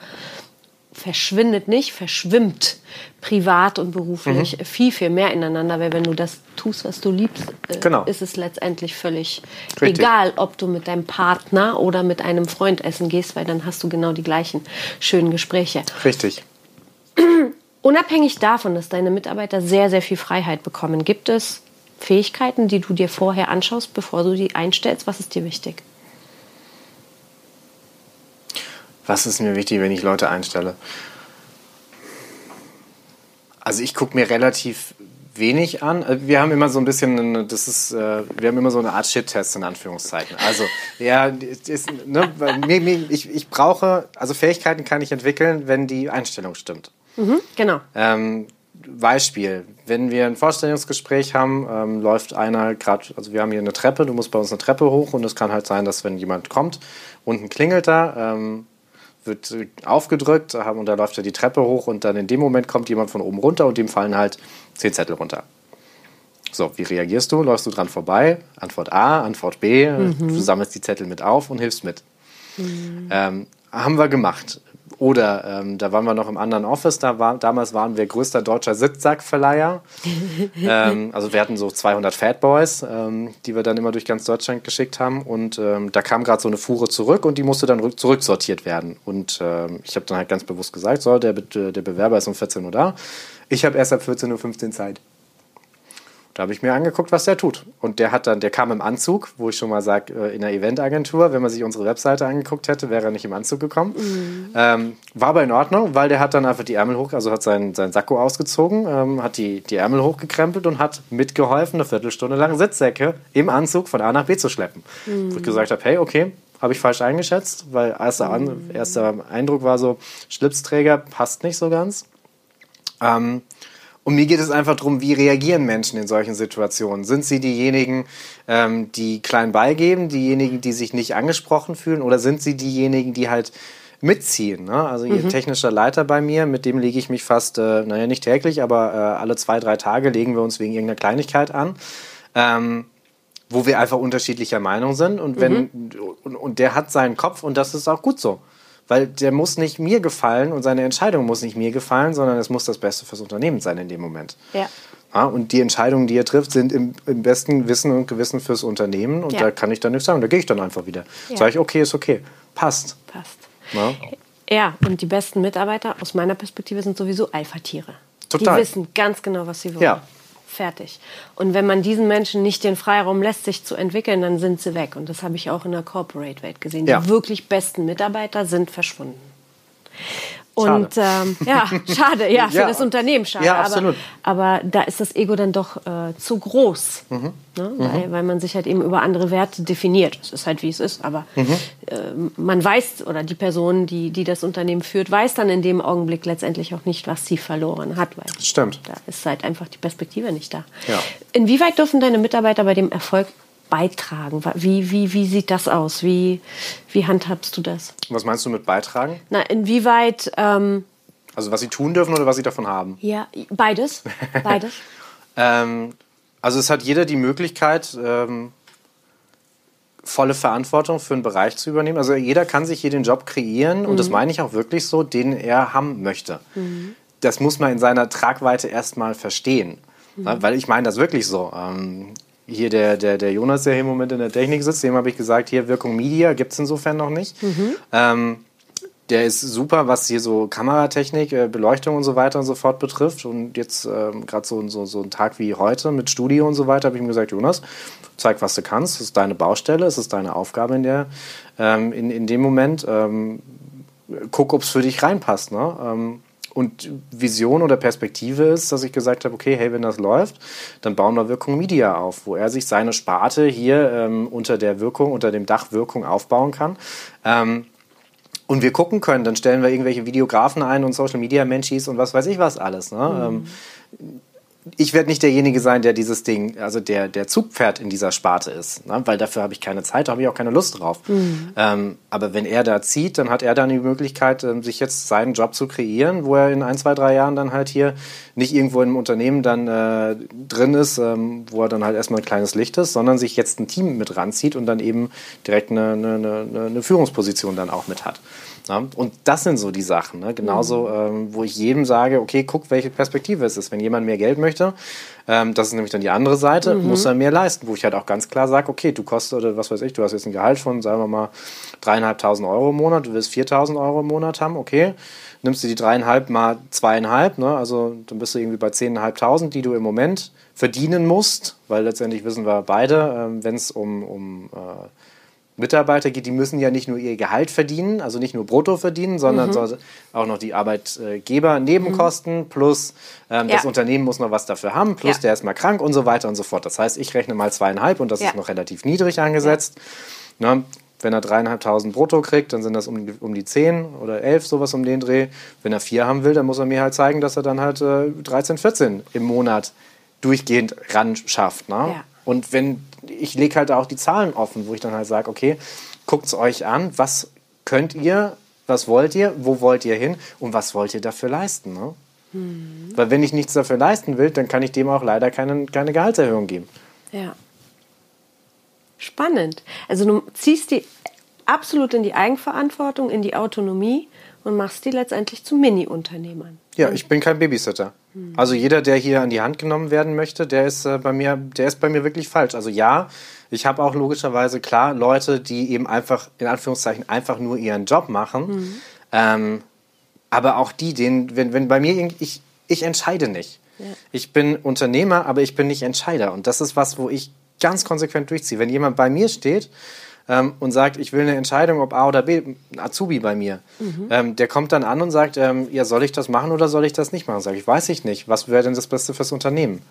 verschwindet nicht, verschwimmt privat und beruflich mhm. viel, viel mehr ineinander, weil wenn du das tust, was du liebst, äh, genau. ist es letztendlich völlig Richtig. egal, ob du mit deinem Partner oder mit einem Freund essen gehst, weil dann hast du genau die gleichen schönen Gespräche. Richtig. Unabhängig davon, dass deine Mitarbeiter sehr, sehr viel Freiheit bekommen, gibt es Fähigkeiten, die du dir vorher anschaust, bevor du die einstellst? Was ist dir wichtig? Was ist mir wichtig, wenn ich Leute einstelle? Also ich gucke mir relativ wenig an. Äh, wir haben immer so ein bisschen, das ist, äh, wir haben immer so eine Art Shit-Test in Anführungszeichen. Also, ja, ist, ne, ich, ich brauche, also Fähigkeiten kann ich entwickeln, wenn die Einstellung stimmt. Mhm, genau. Ähm, Beispiel, wenn wir ein Vorstellungsgespräch haben, ähm, läuft einer gerade, also wir haben hier eine Treppe, du musst bei uns eine Treppe hoch und es kann halt sein, dass wenn jemand kommt, unten klingelt da, ähm, wird aufgedrückt und da läuft er die Treppe hoch und dann in dem Moment kommt jemand von oben runter und dem fallen halt zehn Zettel runter. So, wie reagierst du? Läufst du dran vorbei? Antwort A, Antwort B, mhm. du sammelst die Zettel mit auf und hilfst mit. Mhm. Ähm, haben wir gemacht. Oder ähm, da waren wir noch im anderen Office, da war, damals waren wir größter deutscher Sitzsackverleiher. ähm, also wir hatten so 200 Fatboys, ähm, die wir dann immer durch ganz Deutschland geschickt haben. Und ähm, da kam gerade so eine Fuhre zurück und die musste dann zurücksortiert werden. Und ähm, ich habe dann halt ganz bewusst gesagt, so, der, der Bewerber ist um 14 Uhr da. Ich habe erst ab 14.15 Uhr Zeit. Da habe ich mir angeguckt, was der tut. Und der hat dann, der kam im Anzug, wo ich schon mal sage, äh, in der Eventagentur, wenn man sich unsere Webseite angeguckt hätte, wäre er nicht im Anzug gekommen. Mhm. Ähm, war aber in Ordnung, weil der hat dann einfach die Ärmel hoch, also hat seinen, seinen Sakko ausgezogen, ähm, hat die, die Ärmel hochgekrempelt und hat mitgeholfen, eine Viertelstunde lang Sitzsäcke im Anzug von A nach B zu schleppen. Mhm. Wo ich gesagt habe, hey, okay, habe ich falsch eingeschätzt, weil erster, mhm. erster Eindruck war so, Schlipsträger passt nicht so ganz. Ähm, und mir geht es einfach darum, wie reagieren Menschen in solchen Situationen? Sind sie diejenigen, ähm, die klein beigeben, diejenigen, die sich nicht angesprochen fühlen, oder sind sie diejenigen, die halt mitziehen? Ne? Also mhm. ihr technischer Leiter bei mir, mit dem lege ich mich fast, äh, naja, nicht täglich, aber äh, alle zwei, drei Tage legen wir uns wegen irgendeiner Kleinigkeit an. Ähm, wo wir einfach unterschiedlicher Meinung sind und wenn mhm. und, und der hat seinen Kopf und das ist auch gut so. Weil der muss nicht mir gefallen und seine Entscheidung muss nicht mir gefallen, sondern es muss das Beste fürs Unternehmen sein in dem Moment. Ja. ja und die Entscheidungen, die er trifft, sind im, im besten Wissen und Gewissen fürs Unternehmen. Und ja. da kann ich dann nichts sagen. Da gehe ich dann einfach wieder. Ja. Sage ich, okay, ist okay. Passt. Passt. Ja? ja, und die besten Mitarbeiter aus meiner Perspektive sind sowieso Alpha-Tiere. Total. Die wissen ganz genau, was sie wollen. Ja. Fertig. Und wenn man diesen Menschen nicht den Freiraum lässt, sich zu entwickeln, dann sind sie weg. Und das habe ich auch in der Corporate-Welt gesehen. Ja. Die wirklich besten Mitarbeiter sind verschwunden. Und ähm, ja, schade, ja, für ja. das Unternehmen schade. Ja, absolut. Aber, aber, da ist das Ego dann doch äh, zu groß, mhm. Ne? Mhm. Weil, weil, man sich halt eben über andere Werte definiert. Es ist halt wie es ist, aber mhm. äh, man weiß oder die Person, die, die das Unternehmen führt, weiß dann in dem Augenblick letztendlich auch nicht, was sie verloren hat. Weil Stimmt. Da ist halt einfach die Perspektive nicht da. Ja. Inwieweit dürfen deine Mitarbeiter bei dem Erfolg beitragen? Wie, wie, wie sieht das aus? Wie, wie handhabst du das? Was meinst du mit beitragen? Na, inwieweit. Ähm, also, was sie tun dürfen oder was sie davon haben? Ja, beides. Beides. ähm, also, es hat jeder die Möglichkeit, ähm, volle Verantwortung für einen Bereich zu übernehmen. Also, jeder kann sich hier den Job kreieren mhm. und das mhm. meine ich auch wirklich so, den er haben möchte. Mhm. Das muss man in seiner Tragweite erstmal verstehen. Mhm. Weil ich meine das wirklich so. Ähm, hier der, der, der Jonas, der hier im Moment in der Technik sitzt, dem habe ich gesagt, hier Wirkung Media gibt es insofern noch nicht. Mhm. Ähm, der ist super, was hier so Kameratechnik, äh, Beleuchtung und so weiter und so fort betrifft. Und jetzt ähm, gerade so, so, so ein Tag wie heute mit Studio und so weiter, habe ich ihm gesagt, Jonas, zeig, was du kannst. Das ist deine Baustelle, es ist deine Aufgabe in, der, ähm, in, in dem Moment. Ähm, guck, ob es für dich reinpasst. Ne? Und Vision oder Perspektive ist, dass ich gesagt habe, okay, hey, wenn das läuft, dann bauen wir Wirkung Media auf, wo er sich seine Sparte hier ähm, unter der Wirkung, unter dem Dach Wirkung aufbauen kann. Ähm, und wir gucken können, dann stellen wir irgendwelche Videografen ein und Social Media Menschis und was weiß ich was alles. Ne? Mhm. Ähm, ich werde nicht derjenige sein, der dieses Ding, also der, der Zugpferd in dieser Sparte ist, ne? weil dafür habe ich keine Zeit, da habe ich auch keine Lust drauf. Mhm. Ähm, aber wenn er da zieht, dann hat er dann die Möglichkeit, ähm, sich jetzt seinen Job zu kreieren, wo er in ein, zwei, drei Jahren dann halt hier nicht irgendwo in einem Unternehmen dann äh, drin ist, ähm, wo er dann halt erstmal ein kleines Licht ist, sondern sich jetzt ein Team mit ranzieht und dann eben direkt eine, eine, eine, eine Führungsposition dann auch mit hat. Ne? Und das sind so die Sachen. Ne? Genauso, mhm. ähm, wo ich jedem sage, okay, guck, welche Perspektive es ist. Wenn jemand mehr Geld möchte, ähm, das ist nämlich dann die andere Seite, mhm. muss er mehr leisten. Wo ich halt auch ganz klar sage, okay, du kostest, oder was weiß ich, du hast jetzt ein Gehalt von, sagen wir mal, dreieinhalbtausend Euro im Monat, du willst 4.000 Euro im Monat haben, okay, nimmst du die dreieinhalb mal zweieinhalb, ne? also dann bist du irgendwie bei zehneinhalbtausend, die du im Moment verdienen musst, weil letztendlich wissen wir beide, ähm, wenn es um, um äh, Mitarbeiter geht, die müssen ja nicht nur ihr Gehalt verdienen, also nicht nur brutto verdienen, sondern mhm. auch noch die Arbeitgeber Nebenkosten mhm. plus ähm, ja. das Unternehmen muss noch was dafür haben, plus ja. der ist mal krank und so weiter und so fort. Das heißt, ich rechne mal zweieinhalb und das ja. ist noch relativ niedrig angesetzt. Ne? Wenn er dreieinhalbtausend brutto kriegt, dann sind das um, um die zehn oder elf, sowas um den Dreh. Wenn er vier haben will, dann muss er mir halt zeigen, dass er dann halt äh, 13, 14 im Monat durchgehend ran schafft. Ne? Und wenn ich lege halt auch die Zahlen offen, wo ich dann halt sage, okay, guckt es euch an, was könnt ihr was wollt ihr, wo wollt ihr hin und was wollt ihr dafür leisten. Ne? Mhm. Weil wenn ich nichts dafür leisten will, dann kann ich dem auch leider keine, keine Gehaltserhöhung geben. Ja. Spannend. Also du ziehst die absolut in die Eigenverantwortung, in die Autonomie und machst die letztendlich zu Mini-Unternehmern. Ja, ich bin kein Babysitter. Mhm. Also jeder, der hier an die Hand genommen werden möchte, der ist äh, bei mir, der ist bei mir wirklich falsch. Also ja, ich habe auch logischerweise klar Leute, die eben einfach in Anführungszeichen einfach nur ihren Job machen. Mhm. Ähm, aber auch die, denen, wenn, wenn bei mir ich, ich entscheide nicht. Ja. Ich bin Unternehmer, aber ich bin nicht Entscheider. Und das ist was, wo ich ganz konsequent durchziehe. Wenn jemand bei mir steht ähm, und sagt, ich will eine Entscheidung, ob A oder B, ein Azubi bei mir, mhm. ähm, der kommt dann an und sagt, ähm, ja, soll ich das machen oder soll ich das nicht machen? Sage ich, weiß ich nicht. Was wäre denn das Beste fürs Unternehmen?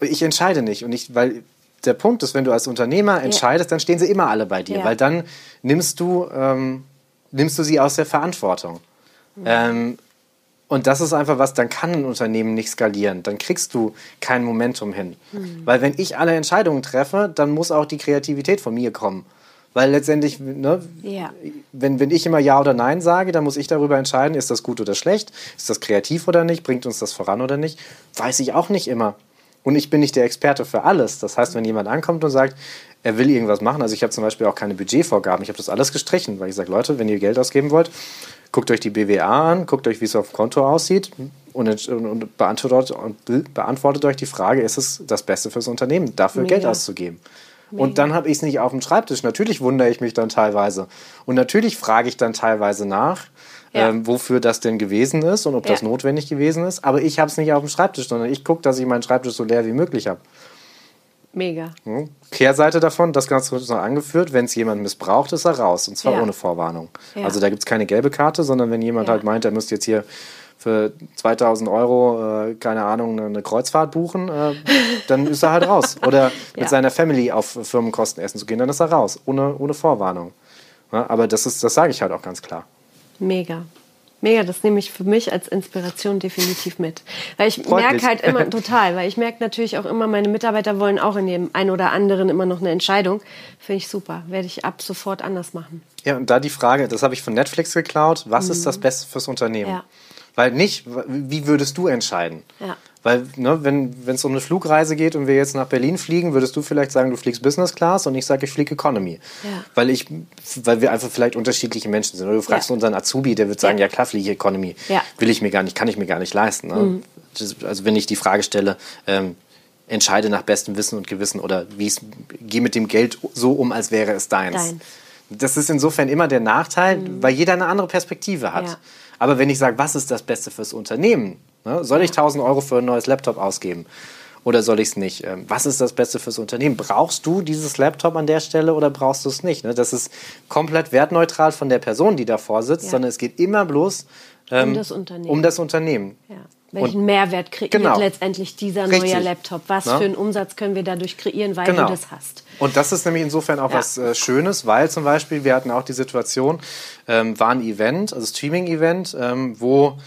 Ich entscheide nicht. Und ich, weil der Punkt ist, wenn du als Unternehmer entscheidest, ja. dann stehen sie immer alle bei dir, ja. weil dann nimmst du, ähm, nimmst du sie aus der Verantwortung. Mhm. Ähm, und das ist einfach was, dann kann ein Unternehmen nicht skalieren. Dann kriegst du kein Momentum hin. Mhm. Weil wenn ich alle Entscheidungen treffe, dann muss auch die Kreativität von mir kommen. Weil letztendlich, ne, ja. wenn, wenn ich immer Ja oder Nein sage, dann muss ich darüber entscheiden, ist das gut oder schlecht, ist das kreativ oder nicht, bringt uns das voran oder nicht. Weiß ich auch nicht immer. Und ich bin nicht der Experte für alles. Das heißt, wenn jemand ankommt und sagt, er will irgendwas machen, also ich habe zum Beispiel auch keine Budgetvorgaben, ich habe das alles gestrichen, weil ich sage, Leute, wenn ihr Geld ausgeben wollt, guckt euch die BWA an, guckt euch, wie es auf dem Konto aussieht und, und, beantwortet, und beantwortet euch die Frage, ist es das Beste fürs Unternehmen, dafür Mega. Geld auszugeben? Mega. Und dann habe ich es nicht auf dem Schreibtisch. Natürlich wundere ich mich dann teilweise. Und natürlich frage ich dann teilweise nach, ja. ähm, wofür das denn gewesen ist und ob ja. das notwendig gewesen ist. Aber ich habe es nicht auf dem Schreibtisch, sondern ich gucke, dass ich meinen Schreibtisch so leer wie möglich habe. Mega. Kehrseite davon, das Ganze wird noch angeführt, wenn es jemand missbraucht, ist er raus. Und zwar ja. ohne Vorwarnung. Ja. Also da gibt es keine gelbe Karte, sondern wenn jemand ja. halt meint, er müsste jetzt hier für 2000 Euro, äh, keine Ahnung, eine Kreuzfahrt buchen, äh, dann ist er halt raus. Oder mit seiner Family auf Firmenkosten essen zu gehen, dann ist er raus. Ohne, ohne Vorwarnung. aber das, das sage ich halt auch ganz klar. Mega. Mega, das nehme ich für mich als Inspiration definitiv mit. Weil ich merke halt immer, total, weil ich merke natürlich auch immer, meine Mitarbeiter wollen auch in dem einen oder anderen immer noch eine Entscheidung. Finde ich super. Werde ich ab sofort anders machen. Ja, und da die Frage, das habe ich von Netflix geklaut, was mhm. ist das Beste fürs Unternehmen? Ja. Weil nicht, wie würdest du entscheiden? Ja. Weil, ne, wenn es um eine Flugreise geht und wir jetzt nach Berlin fliegen, würdest du vielleicht sagen, du fliegst Business Class und ich sage, ich fliege Economy. Ja. Weil, ich, weil wir einfach vielleicht unterschiedliche Menschen sind. Oder du fragst ja. unseren Azubi, der wird sagen, ja, ja klar fliege ich Economy. Ja. Will ich mir gar nicht, kann ich mir gar nicht leisten. Ne? Mhm. also wenn ich die Frage stelle, ähm, entscheide nach bestem Wissen und Gewissen oder wie geh mit dem Geld so um, als wäre es deins. Dein. Das ist insofern immer der Nachteil, mhm. weil jeder eine andere Perspektive hat. Aber wenn ich sage, was ist das Beste fürs Unternehmen, Ne? Soll ich 1000 Euro für ein neues Laptop ausgeben? Oder soll ich es nicht? Ähm, was ist das Beste fürs Unternehmen? Brauchst du dieses Laptop an der Stelle oder brauchst du es nicht? Ne? Das ist komplett wertneutral von der Person, die davor sitzt, ja. sondern es geht immer bloß ähm, um das Unternehmen. Um das Unternehmen. Ja. Welchen und, Mehrwert kreiert genau. letztendlich dieser Richtig. neue Laptop? Was Na? für einen Umsatz können wir dadurch kreieren, weil genau. du das hast? Und das ist nämlich insofern auch ja. was äh, Schönes, weil zum Beispiel wir hatten auch die Situation, ähm, war ein Event, also Streaming-Event, ähm, wo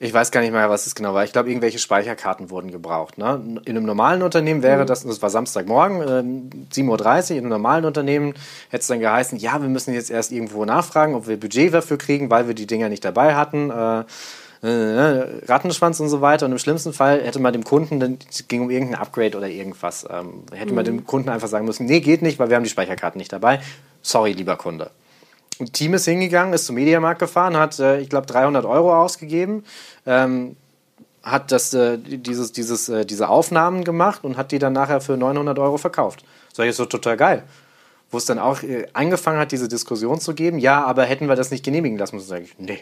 ich weiß gar nicht mehr, was es genau war. Ich glaube, irgendwelche Speicherkarten wurden gebraucht. Ne? In einem normalen Unternehmen wäre mhm. das, das war Samstagmorgen, äh, 7.30 Uhr, in einem normalen Unternehmen hätte es dann geheißen, ja, wir müssen jetzt erst irgendwo nachfragen, ob wir Budget dafür kriegen, weil wir die Dinger nicht dabei hatten. Äh, äh, Rattenschwanz und so weiter. Und im schlimmsten Fall hätte man dem Kunden, dann ging um irgendein Upgrade oder irgendwas, ähm, hätte mhm. man dem Kunden einfach sagen müssen, nee, geht nicht, weil wir haben die Speicherkarten nicht dabei. Sorry, lieber Kunde. Ein Team ist hingegangen, ist zum Mediamarkt gefahren, hat, äh, ich glaube, 300 Euro ausgegeben, ähm, hat das, äh, dieses, dieses, äh, diese Aufnahmen gemacht und hat die dann nachher für 900 Euro verkauft. Das ist so total geil. Wo es dann auch äh, angefangen hat, diese Diskussion zu geben, ja, aber hätten wir das nicht genehmigen lassen, muss ich sagen, nee,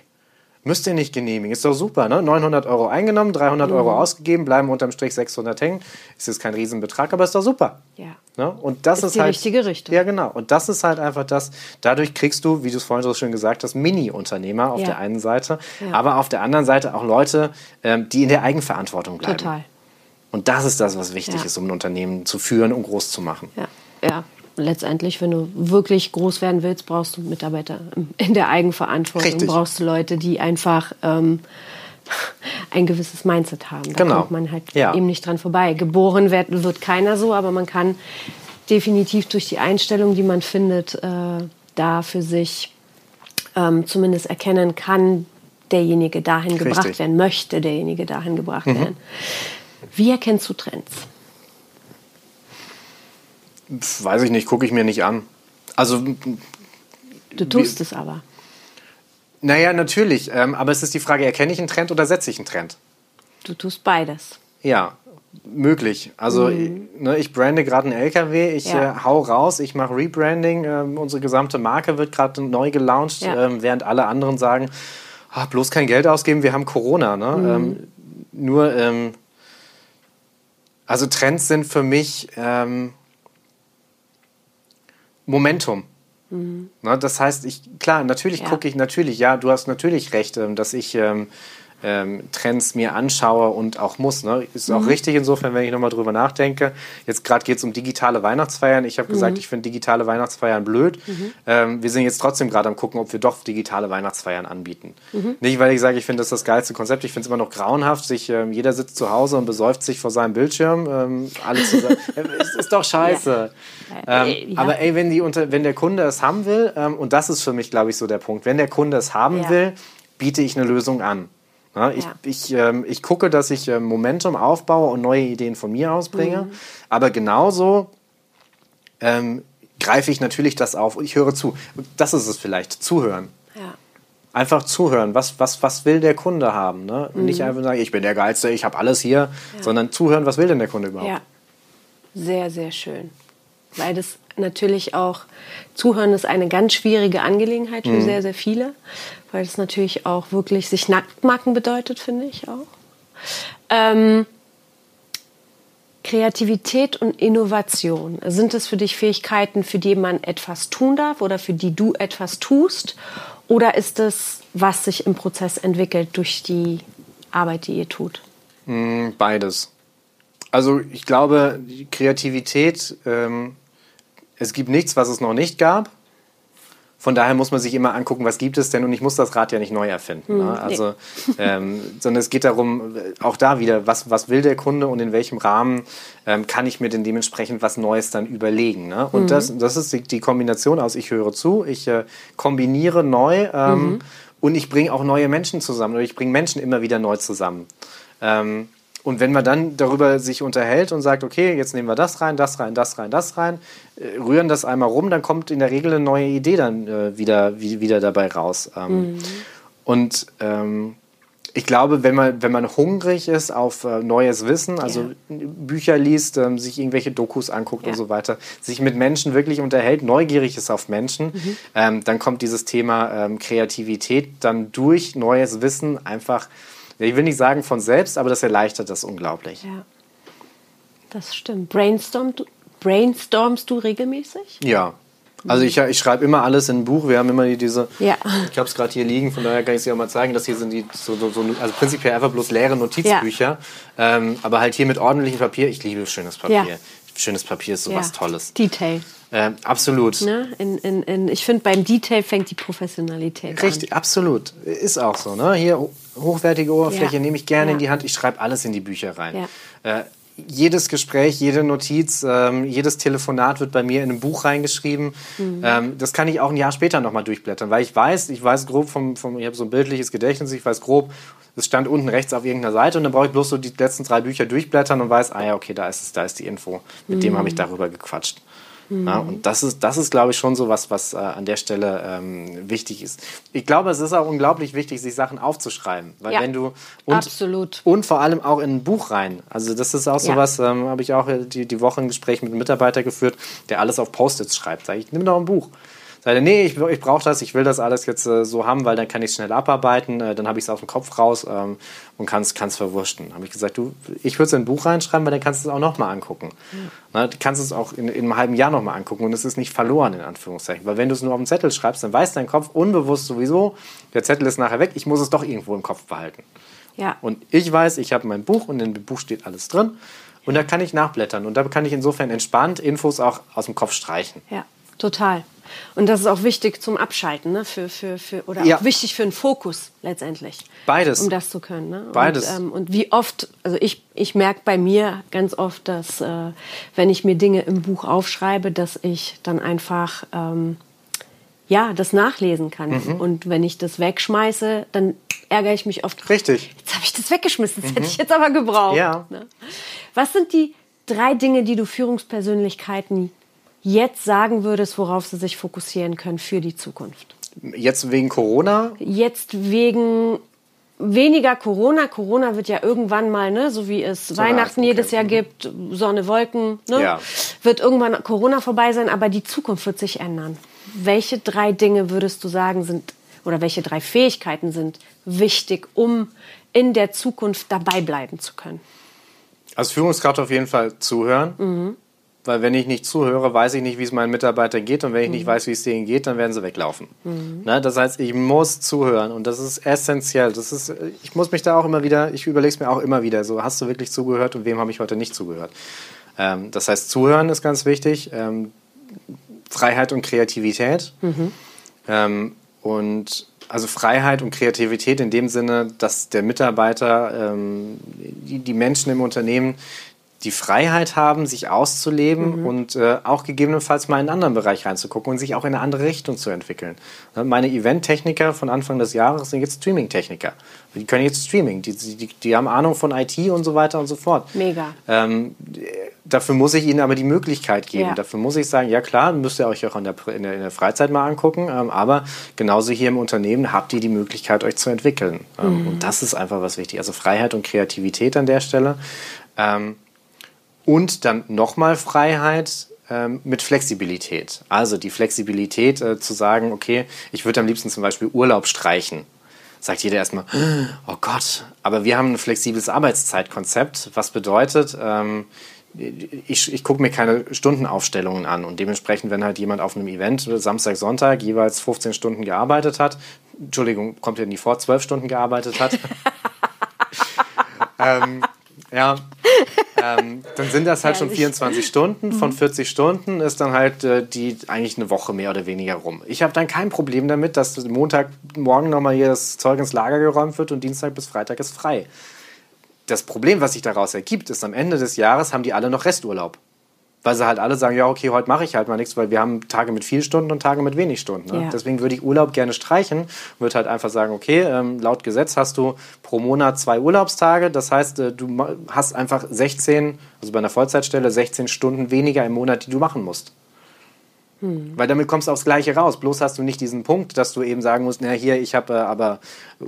Müsst ihr nicht genehmigen. Ist doch super, ne? 900 Euro eingenommen, 300 mhm. Euro ausgegeben, bleiben unterm Strich 600 hängen. Ist jetzt kein Riesenbetrag, aber ist doch super. Ja. Ne? Und das ist, ist die halt, richtige Richtung. Ja, genau. Und das ist halt einfach das. Dadurch kriegst du, wie du es vorhin so schön gesagt hast, Mini-Unternehmer auf ja. der einen Seite, ja. aber auf der anderen Seite auch Leute, ähm, die in der Eigenverantwortung bleiben. Total. Und das ist das, was wichtig ja. ist, um ein Unternehmen zu führen und groß zu machen. Ja, ja letztendlich, wenn du wirklich groß werden willst, brauchst du Mitarbeiter in der Eigenverantwortung. Richtig. Brauchst du Leute, die einfach ähm, ein gewisses Mindset haben. Da genau. kommt man halt ja. eben nicht dran vorbei. Geboren wird, wird keiner so, aber man kann definitiv durch die Einstellung, die man findet, äh, da für sich ähm, zumindest erkennen kann, derjenige dahin Richtig. gebracht werden, möchte derjenige dahin gebracht werden. Wie erkennst du Trends? Weiß ich nicht, gucke ich mir nicht an. Also, Du tust es aber. naja, natürlich. Ähm, aber es ist die Frage, erkenne ich einen Trend oder setze ich einen Trend? Du tust beides. Ja, möglich. Also ne, ich brande gerade einen LKW, ich Mhm. Ja. äh, hau raus, ich mache Rebranding, ähm, unsere gesamte Marke wird gerade neu gelauncht, Ja. ähm, während alle anderen sagen, ah, bloß kein Geld ausgeben, wir haben Corona. Ne? Mhm. Ähm, nur, ähm, also Trends sind für mich Momentum. Ne, das heißt, ich, klar, natürlich Mhm. Ja. gucke ich, natürlich, ja, du hast natürlich recht, ähm, dass ich ähm, Trends mir anschaue und auch muss. Ne? Ist Mhm. auch richtig insofern, wenn ich nochmal drüber nachdenke. Jetzt gerade geht es um digitale Weihnachtsfeiern. Ich habe Mhm. gesagt, ich finde digitale Weihnachtsfeiern blöd. Ähm, wir sind jetzt trotzdem gerade am gucken, ob wir doch digitale Weihnachtsfeiern anbieten. Mhm. Nicht, weil ich sage, ich finde das das geilste Konzept. Ich finde es immer noch grauenhaft. Sich, ähm, jeder sitzt zu Hause und besäuft sich vor seinem Bildschirm. Ähm, alle zusammen. es ist doch scheiße. Ja. Ähm, Ja. Aber ey, wenn, die unter, wenn der Kunde es haben will, ähm, und das ist für mich, glaube ich, so der Punkt, wenn der Kunde es haben Ja. will, biete ich eine Lösung an. Ja, ich, Ja. ich, ähm, ich gucke, dass ich ähm, Momentum aufbaue und neue Ideen von mir ausbringe. Mhm. Aber genauso ähm, greife ich natürlich das auf. Ich höre zu. Und Das ist es vielleicht, zuhören. Ja. Einfach zuhören. Was, was, was will der Kunde haben? Ne? Und Mhm. Nicht einfach sagen, ich bin der Geilste, ich habe alles hier, sondern zuhören, was will denn der Kunde überhaupt? Ja, sehr, sehr schön. Weil das natürlich auch, Zuhören ist eine ganz schwierige Angelegenheit für sehr, sehr viele. Weil das natürlich auch wirklich sich nackt machen bedeutet, finde ich auch. Ähm, Kreativität und Innovation. Sind es für dich Fähigkeiten, für die man etwas tun darf oder für die du etwas tust? Oder ist es, was sich im Prozess entwickelt durch die Arbeit, die ihr tut? Beides. Also ich glaube, die Kreativität, ähm, es gibt nichts, was es noch nicht gab. Von daher muss man sich immer angucken, was gibt es denn und ich muss das Rad ja nicht neu erfinden. ne? Also, ähm, sondern es geht darum, äh, auch da wieder, was, was will der Kunde und in welchem Rahmen ähm, kann ich mir denn dementsprechend was Neues dann überlegen. Ne? Und das, das ist die, die Kombination aus, ich höre zu, ich äh, kombiniere neu ähm, und ich bringe auch neue Menschen zusammen oder ich bringe Menschen immer wieder neu zusammen. Ähm, und wenn man dann darüber sich unterhält und sagt, okay, jetzt nehmen wir das rein, das rein, das rein, das rein, äh, rühren das einmal rum, dann kommt in der Regel eine neue Idee dann äh, wieder, wie, wieder dabei raus. Ähm, Und ähm, ich glaube, wenn man, wenn man hungrig ist auf äh, neues Wissen, also Bücher liest, ähm, sich irgendwelche Dokus anguckt Ja. und so weiter, sich mit Menschen wirklich unterhält, neugierig ist auf Menschen, ähm, dann kommt dieses Thema ähm, Kreativität dann durch neues Wissen einfach, ich will nicht sagen von selbst, aber das erleichtert das unglaublich. Ja, das stimmt. Brainstorm, du, brainstormst du regelmäßig? Ja. Also ich, ich schreibe immer alles in ein Buch. Wir haben immer die, diese. Ja. Ich habe es gerade hier liegen, von daher kann ich es dir auch mal zeigen. Das hier sind die so, so, so also prinzipiell einfach bloß leere Notizbücher, ähm, aber halt hier mit ordentlichem Papier. Ich liebe schönes Papier. Ja. Schönes Papier ist sowas Tolles. Detail. Ähm, absolut. Ne? In, in, in, ich finde, beim Detail fängt die Professionalität Richtig, absolut. Ist auch so. Ne? Hier hochwertige Oberfläche Ja. nehme ich gerne Ja. in die Hand. Ich schreibe alles in die Bücher rein. Ja. Äh, jedes Gespräch, jede Notiz, ähm, jedes Telefonat wird bei mir in ein Buch reingeschrieben. Mhm. Ähm, das kann ich auch ein Jahr später nochmal durchblättern, weil ich weiß, ich weiß grob vom, vom ich habe so ein bildliches Gedächtnis, ich weiß grob, es stand unten rechts auf irgendeiner Seite und dann brauche ich bloß so die letzten drei Bücher durchblättern und weiß, ah ja, okay, da ist es, da ist die Info. Mit dem Mhm. habe ich darüber gequatscht. Ja, und das ist, das ist, glaube ich, schon so was, was äh, an der Stelle ähm, wichtig ist. Ich glaube, es ist auch unglaublich wichtig, sich Sachen aufzuschreiben. Weil Ja, wenn du und, absolut. und vor allem auch in ein Buch rein. Also das ist auch so Ja. was, ähm, habe ich auch äh, die, die Woche ein Gespräch mit einem Mitarbeiter geführt, der alles auf Post-its schreibt. Sag ich, nimm doch ein Buch. Er, nee, ich, ich brauche das, ich will das alles jetzt äh, so haben, weil dann kann ich es schnell abarbeiten, äh, dann habe ich es aus dem Kopf raus ähm, und kann es verwurschten. Habe ich gesagt, du, ich würde es in ein Buch reinschreiben, weil dann kannst du es auch nochmal angucken. Na, du kannst es auch in, in einem halben Jahr nochmal angucken und es ist nicht verloren, in Anführungszeichen. Weil wenn du es nur auf dem Zettel schreibst, dann weiß dein Kopf unbewusst sowieso, der Zettel ist nachher weg, ich muss es doch irgendwo im Kopf behalten. Ja. Und ich weiß, ich habe mein Buch und in dem Buch steht alles drin. Und da kann ich nachblättern. Und da kann ich insofern entspannt Infos auch aus dem Kopf streichen. Ja, total. Und das ist auch wichtig zum Abschalten, ne? Für, für, für, oder Ja. auch wichtig für einen Fokus letztendlich. Beides. Um das zu können. Ne? Beides. Und, ähm, und wie oft, also ich, ich merke bei mir ganz oft, dass äh, wenn ich mir Dinge im Buch aufschreibe, dass ich dann einfach ähm, ja, das nachlesen kann. Mhm. Und wenn ich das wegschmeiße, dann ärgere ich mich oft. Richtig. Jetzt habe ich das weggeschmissen, das mhm. hätte ich jetzt aber gebraucht. Ja. Ne? Was sind die drei Dinge, die du Führungspersönlichkeiten jetzt sagen würdest, worauf sie sich fokussieren können für die Zukunft? Jetzt wegen Corona? Jetzt wegen weniger Corona. Corona wird ja irgendwann mal, ne, so wie es so Weihnachten jedes Jahr gibt, Sonne, Wolken, ne, ja. wird irgendwann Corona vorbei sein, aber die Zukunft wird sich ändern. Welche drei Dinge würdest du sagen sind oder welche drei Fähigkeiten sind wichtig, um in der Zukunft dabei bleiben zu können? Als Führungskraft auf jeden Fall zuhören. Mhm. Weil wenn ich nicht zuhöre, weiß ich nicht, wie es meinen Mitarbeitern geht. Und wenn ich mhm. nicht weiß, wie es denen geht, dann werden sie weglaufen. Mhm. Ne? Das heißt, ich muss zuhören. Und das ist essentiell. Das ist, ich muss mich da auch immer wieder, ich überlege es mir auch immer wieder. So, hast du wirklich zugehört und wem habe ich heute nicht zugehört? Ähm, das heißt, zuhören ist ganz wichtig. Ähm, Freiheit und Kreativität. Mhm. Ähm, und also Freiheit und Kreativität in dem Sinne, dass der Mitarbeiter, ähm, die, die Menschen im Unternehmen die Freiheit haben, sich auszuleben mhm. und äh, auch gegebenenfalls mal in einen anderen Bereich reinzugucken und sich auch in eine andere Richtung zu entwickeln. Ne, meine Event-Techniker von Anfang des Jahres sind jetzt Streaming-Techniker. Die können jetzt Streaming, die, die, die haben Ahnung von IT und so weiter und so fort. Mega. Ähm, dafür muss ich ihnen aber die Möglichkeit geben. Ja. Dafür muss ich sagen, ja klar, müsst ihr euch auch in der, in der, in der Freizeit mal angucken, ähm, aber genauso hier im Unternehmen habt ihr die Möglichkeit, euch zu entwickeln. Ähm, mhm. Und das ist einfach was wichtig. Also Freiheit und Kreativität an der Stelle. Ähm, und dann nochmal Freiheit ähm, mit Flexibilität. Also die Flexibilität äh, zu sagen, okay, ich würde am liebsten zum Beispiel Urlaub streichen. Sagt jeder erstmal, oh Gott, aber wir haben ein flexibles Arbeitszeitkonzept, was bedeutet, ähm, ich, ich gucke mir keine Stundenaufstellungen an und dementsprechend, wenn halt jemand auf einem Event Samstag, Sonntag jeweils 15 Stunden gearbeitet hat, Entschuldigung, kommt ja nie vor, 12 Stunden gearbeitet hat, ähm, ja, ähm, dann sind das halt schon 24 Stunden. Von 40 mhm. Stunden ist dann halt äh, die eigentlich eine Woche mehr oder weniger rum. Ich habe dann kein Problem damit, dass Montagmorgen nochmal hier das Zeug ins Lager geräumt wird und Dienstag bis Freitag ist frei. Das Problem, was sich daraus ergibt, ist, am Ende des Jahres haben die alle noch Resturlaub weil sie halt alle sagen, ja, okay, heute mache ich halt mal nichts, weil wir haben Tage mit viel Stunden und Tage mit wenig Stunden. Ne? Ja. Deswegen würde ich Urlaub gerne streichen, würde halt einfach sagen, okay, ähm, laut Gesetz hast du pro Monat zwei Urlaubstage, das heißt, äh, du hast einfach 16, also bei einer Vollzeitstelle 16 Stunden weniger im Monat, die du machen musst. Hm. Weil damit kommst du aufs Gleiche raus. Bloß hast du nicht diesen Punkt, dass du eben sagen musst, na hier, ich habe äh, aber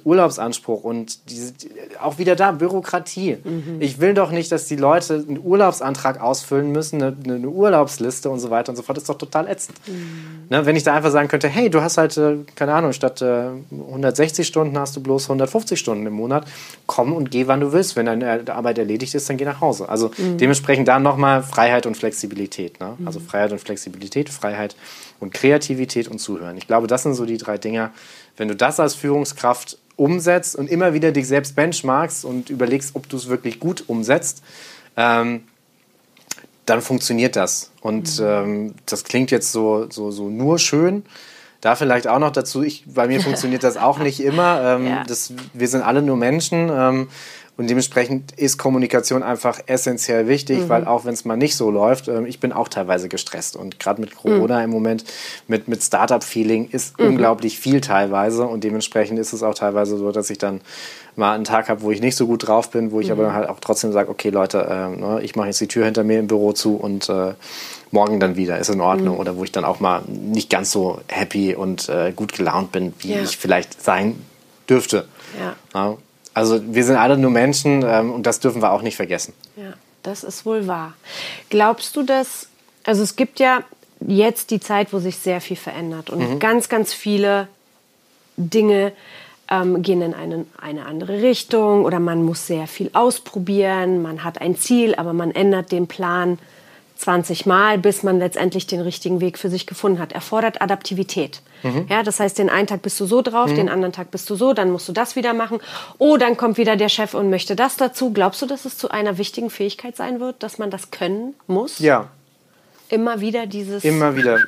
Urlaubsanspruch und diese, auch wieder da Bürokratie. Mhm. Ich will doch nicht, dass die Leute einen Urlaubsantrag ausfüllen müssen, eine, eine Urlaubsliste und so weiter und so fort. Das ist doch total ätzend. Mhm. Ne, wenn ich da einfach sagen könnte, hey, du hast halt, äh, keine Ahnung, statt äh, 160 Stunden hast du bloß 150 Stunden im Monat. Komm und geh, wann du willst. Wenn deine Arbeit erledigt ist, dann geh nach Hause. Also mhm. dementsprechend da nochmal Freiheit und Flexibilität. Ne? Also mhm. Freiheit und Flexibilität, Freiheit und Kreativität und Zuhören. Ich glaube, das sind so die drei Dinge, wenn du das als Führungskraft umsetzt und immer wieder dich selbst benchmarkst und überlegst, ob du es wirklich gut umsetzt, ähm, dann funktioniert das. Und mhm. ähm, das klingt jetzt so, so, so nur schön. Da vielleicht auch noch dazu, ich, bei mir funktioniert das auch nicht immer. Ähm, ja. das, wir sind alle nur Menschen. Ähm, und dementsprechend ist Kommunikation einfach essentiell wichtig, mhm. weil auch wenn es mal nicht so läuft, äh, ich bin auch teilweise gestresst. Und gerade mit Corona mhm. im Moment, mit, mit Startup-Feeling ist mhm. unglaublich viel teilweise. Und dementsprechend ist es auch teilweise so, dass ich dann mal einen Tag habe, wo ich nicht so gut drauf bin, wo ich aber mhm. halt auch trotzdem sage, okay Leute, äh, ne, ich mache jetzt die Tür hinter mir im Büro zu und äh, morgen dann wieder, ist in Ordnung. Mhm. Oder wo ich dann auch mal nicht ganz so happy und äh, gut gelaunt bin, wie ja. ich vielleicht sein dürfte. Ja. ja. Also wir sind alle nur Menschen ähm, und das dürfen wir auch nicht vergessen. Ja, das ist wohl wahr. Glaubst du, dass, also es gibt ja jetzt die Zeit, wo sich sehr viel verändert und mhm. ganz, ganz viele Dinge ähm, gehen in eine, eine andere Richtung oder man muss sehr viel ausprobieren, man hat ein Ziel, aber man ändert den Plan 20 Mal, bis man letztendlich den richtigen Weg für sich gefunden hat. Erfordert Adaptivität. Mhm. Ja, das heißt, den einen Tag bist du so drauf, mhm. den anderen Tag bist du so, dann musst du das wieder machen. Oh, dann kommt wieder der Chef und möchte das dazu. Glaubst du, dass es zu einer wichtigen Fähigkeit sein wird, dass man das können muss? Ja. Immer wieder dieses Immer wieder.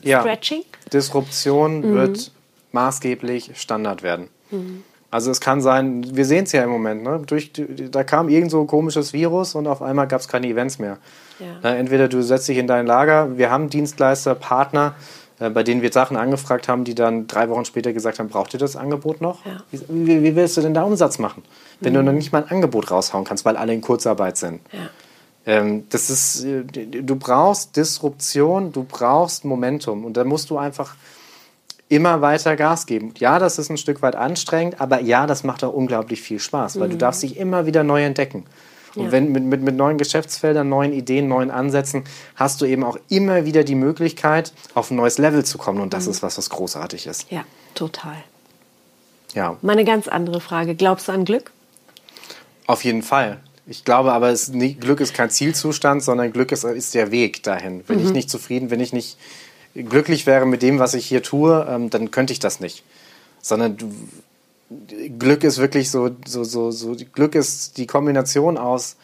Ja. Stretching? Disruption mhm. wird maßgeblich Standard werden. Mhm. Also es kann sein, wir sehen es ja im Moment, ne? Durch, da kam irgend so ein komisches Virus und auf einmal gab es keine Events mehr. Ja. Na, entweder du setzt dich in dein Lager, wir haben Dienstleister, Partner, äh, bei denen wir Sachen angefragt haben, die dann drei Wochen später gesagt haben, braucht ihr das Angebot noch? Ja. Wie, wie, wie, willst du denn da Umsatz machen, wenn mhm. du noch nicht mal ein Angebot raushauen kannst, weil alle in Kurzarbeit sind? Ja. Ähm, das ist, äh, du brauchst Disruption, du brauchst Momentum und da musst du einfach immer weiter Gas geben. Ja, das ist ein Stück weit anstrengend, aber ja, das macht auch unglaublich viel Spaß, weil mhm. du darfst dich immer wieder neu entdecken. Und ja. wenn mit, mit, mit neuen Geschäftsfeldern, neuen Ideen, neuen Ansätzen hast du eben auch immer wieder die Möglichkeit, auf ein neues Level zu kommen. Und das mhm. ist was, was großartig ist. Ja, total. Ja. Meine ganz andere Frage. Glaubst du an Glück? Auf jeden Fall. Ich glaube aber, es, Glück ist kein Zielzustand, sondern Glück ist, ist der Weg dahin. Wenn mhm. ich nicht zufrieden, wenn ich nicht glücklich wäre mit dem, was ich hier tue, ähm, dann könnte ich das nicht. Sondern du, Glück ist wirklich so, so, so, so, Glück ist die Kombination aus,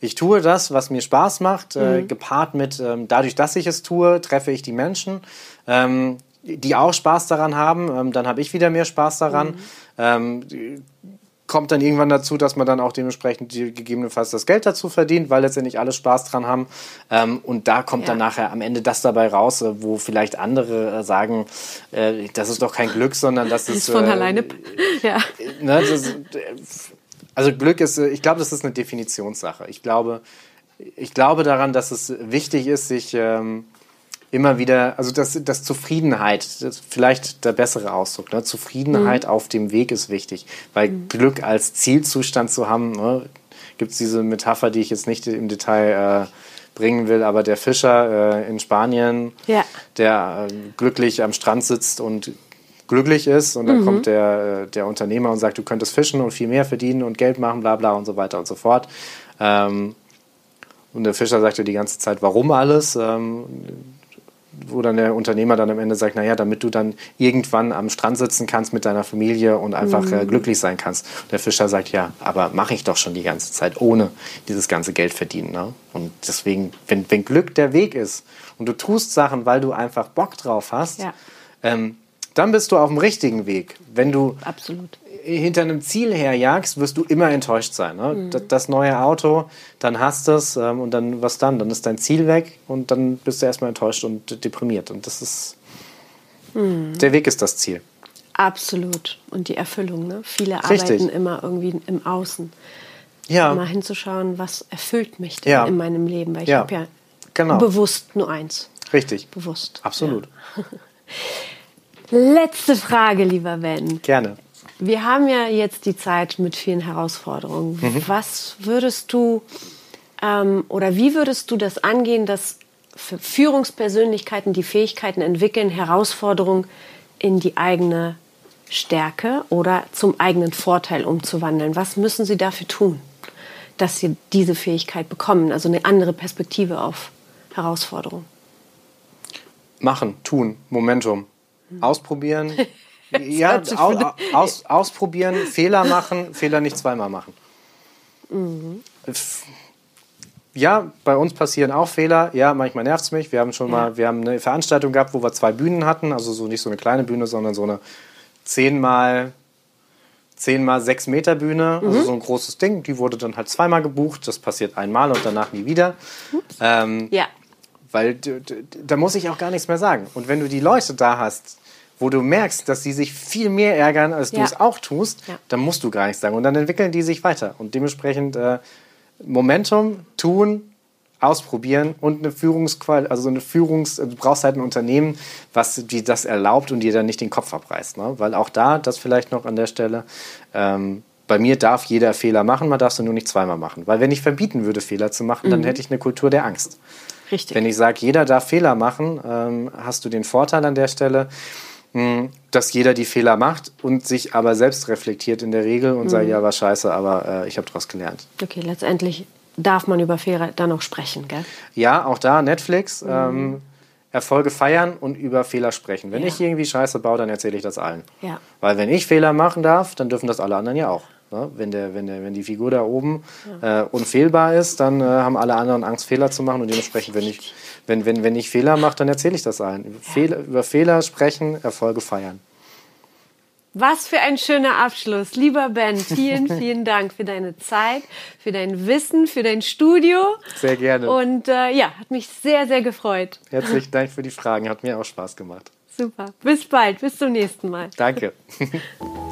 ich tue das, was mir Spaß macht, äh, mhm. äh, gepaart mit, ähm, dadurch, dass ich es tue, treffe ich die Menschen, ähm, die auch Spaß daran haben, ähm, dann habe ich wieder mehr Spaß daran. Mhm. Kommt dann irgendwann dazu, dass man dann auch dementsprechend gegebenenfalls das Geld dazu verdient, weil letztendlich alle Spaß dran haben. Ähm, und da kommt ja. dann nachher am Ende das dabei raus, äh, wo vielleicht andere äh, sagen, äh, das ist doch kein Glück, sondern das ist. ist von äh, alleine. Ja. Ne, das, also Glück ist, ich glaube, das ist eine Definitionssache. Ich glaube, ich glaube daran, dass es wichtig ist, sich ähm, immer wieder, also das, das Zufriedenheit, das vielleicht der bessere Ausdruck, ne? Zufriedenheit mhm. auf dem Weg ist wichtig, weil mhm. Glück als Zielzustand zu haben, ne? gibt es diese Metapher, die ich jetzt nicht im Detail äh, bringen will, aber der Fischer äh, in Spanien, ja. der äh, glücklich am Strand sitzt und glücklich ist und dann mhm. kommt der, äh, der Unternehmer und sagt, du könntest fischen und viel mehr verdienen und Geld machen, bla bla und so weiter und so fort. Ähm, und der Fischer sagte die ganze Zeit, warum alles? Ähm, wo dann der Unternehmer dann am Ende sagt, naja, damit du dann irgendwann am Strand sitzen kannst mit deiner Familie und einfach mhm. äh, glücklich sein kannst. Und der Fischer sagt, ja, aber mache ich doch schon die ganze Zeit, ohne dieses ganze Geld verdienen. Ne? Und deswegen, wenn, wenn Glück der Weg ist und du tust Sachen, weil du einfach Bock drauf hast, ja. ähm, dann bist du auf dem richtigen Weg. Wenn du Absolut hinter einem Ziel herjagst, wirst du immer enttäuscht sein. Ne? Mhm. Das, das, neue Auto, dann hast du es ähm, und dann, was dann? Dann ist dein Ziel weg und dann bist du erstmal enttäuscht und deprimiert. Und das ist, mhm. der Weg ist das Ziel. Absolut. Und die Erfüllung. Ne? Viele Richtig. arbeiten immer irgendwie im Außen. Ja. Mal hinzuschauen, was erfüllt mich denn ja. in meinem Leben. Weil ich ja. habe ja genau. bewusst nur eins. Richtig. Bewusst. Absolut. Ja. Letzte Frage, lieber Ben. Gerne. Wir haben ja jetzt die Zeit mit vielen Herausforderungen. Mhm. Was würdest du ähm, oder wie würdest du das angehen, dass Führungspersönlichkeiten die Fähigkeiten entwickeln, Herausforderungen in die eigene Stärke oder zum eigenen Vorteil umzuwandeln? Was müssen sie dafür tun, dass sie diese Fähigkeit bekommen, also eine andere Perspektive auf Herausforderungen? Machen, tun, Momentum. Ausprobieren, ja, aus, aus, ausprobieren, Fehler machen, Fehler nicht zweimal machen. Mhm. Ja, bei uns passieren auch Fehler. Ja, manchmal nervt es mich. Wir haben schon ja. mal, wir haben eine Veranstaltung gehabt, wo wir zwei Bühnen hatten. Also so nicht so eine kleine Bühne, sondern so eine 10 mal 10 mal 6 Meter Bühne. Also mhm. Also so ein großes Ding. Die wurde dann halt zweimal gebucht. Das passiert einmal und danach nie wieder. Ähm, ja. Weil da muss ich auch gar nichts mehr sagen. Und wenn du die Leute da hast, wo du merkst, dass sie sich viel mehr ärgern, als ja. du es auch tust, ja. dann musst du gar nichts sagen. Und dann entwickeln die sich weiter. Und dementsprechend äh, Momentum, tun, ausprobieren und eine Führungsqual, also eine Führungs, du brauchst halt ein Unternehmen, was dir das erlaubt und dir dann nicht den Kopf abreißt. Ne? Weil auch da, das vielleicht noch an der Stelle, ähm, bei mir darf jeder Fehler machen, man darf es nur nicht zweimal machen. Weil wenn ich verbieten würde, Fehler zu machen, mhm. dann hätte ich eine Kultur der Angst. Richtig. Wenn ich sage, jeder darf Fehler machen, ähm, hast du den Vorteil an der Stelle, dass jeder die Fehler macht und sich aber selbst reflektiert in der Regel und mhm. sagt, ja, war scheiße, aber äh, ich habe daraus gelernt. Okay, letztendlich darf man über Fehler dann noch sprechen, gell? Ja, auch da Netflix. Mhm. Ähm, Erfolge feiern und über Fehler sprechen. Wenn ja. ich irgendwie Scheiße baue, dann erzähle ich das allen. Ja. Weil wenn ich Fehler machen darf, dann dürfen das alle anderen ja auch. Ne? Wenn, der, wenn, der, wenn die Figur da oben ja. äh, unfehlbar ist, dann äh, haben alle anderen Angst, Fehler zu machen und dementsprechend, wenn ich wenn, wenn, wenn ich Fehler mache, dann erzähle ich das allen. Fehler, über Fehler sprechen, Erfolge feiern. Was für ein schöner Abschluss. Lieber Ben, vielen, vielen Dank für deine Zeit, für dein Wissen, für dein Studio. Sehr gerne. Und äh, ja, hat mich sehr, sehr gefreut. Herzlichen Dank für die Fragen. Hat mir auch Spaß gemacht. Super. Bis bald. Bis zum nächsten Mal. Danke.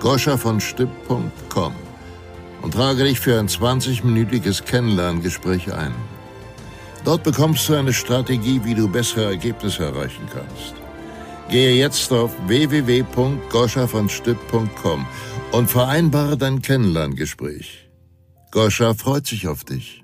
www.goschavonstipp.com und trage dich für ein 20-minütiges Kennenlerngespräch ein. Dort bekommst du eine Strategie, wie du bessere Ergebnisse erreichen kannst. Gehe jetzt auf www.goschavonstipp.com und vereinbare dein Kennenlerngespräch. Goscha freut sich auf dich.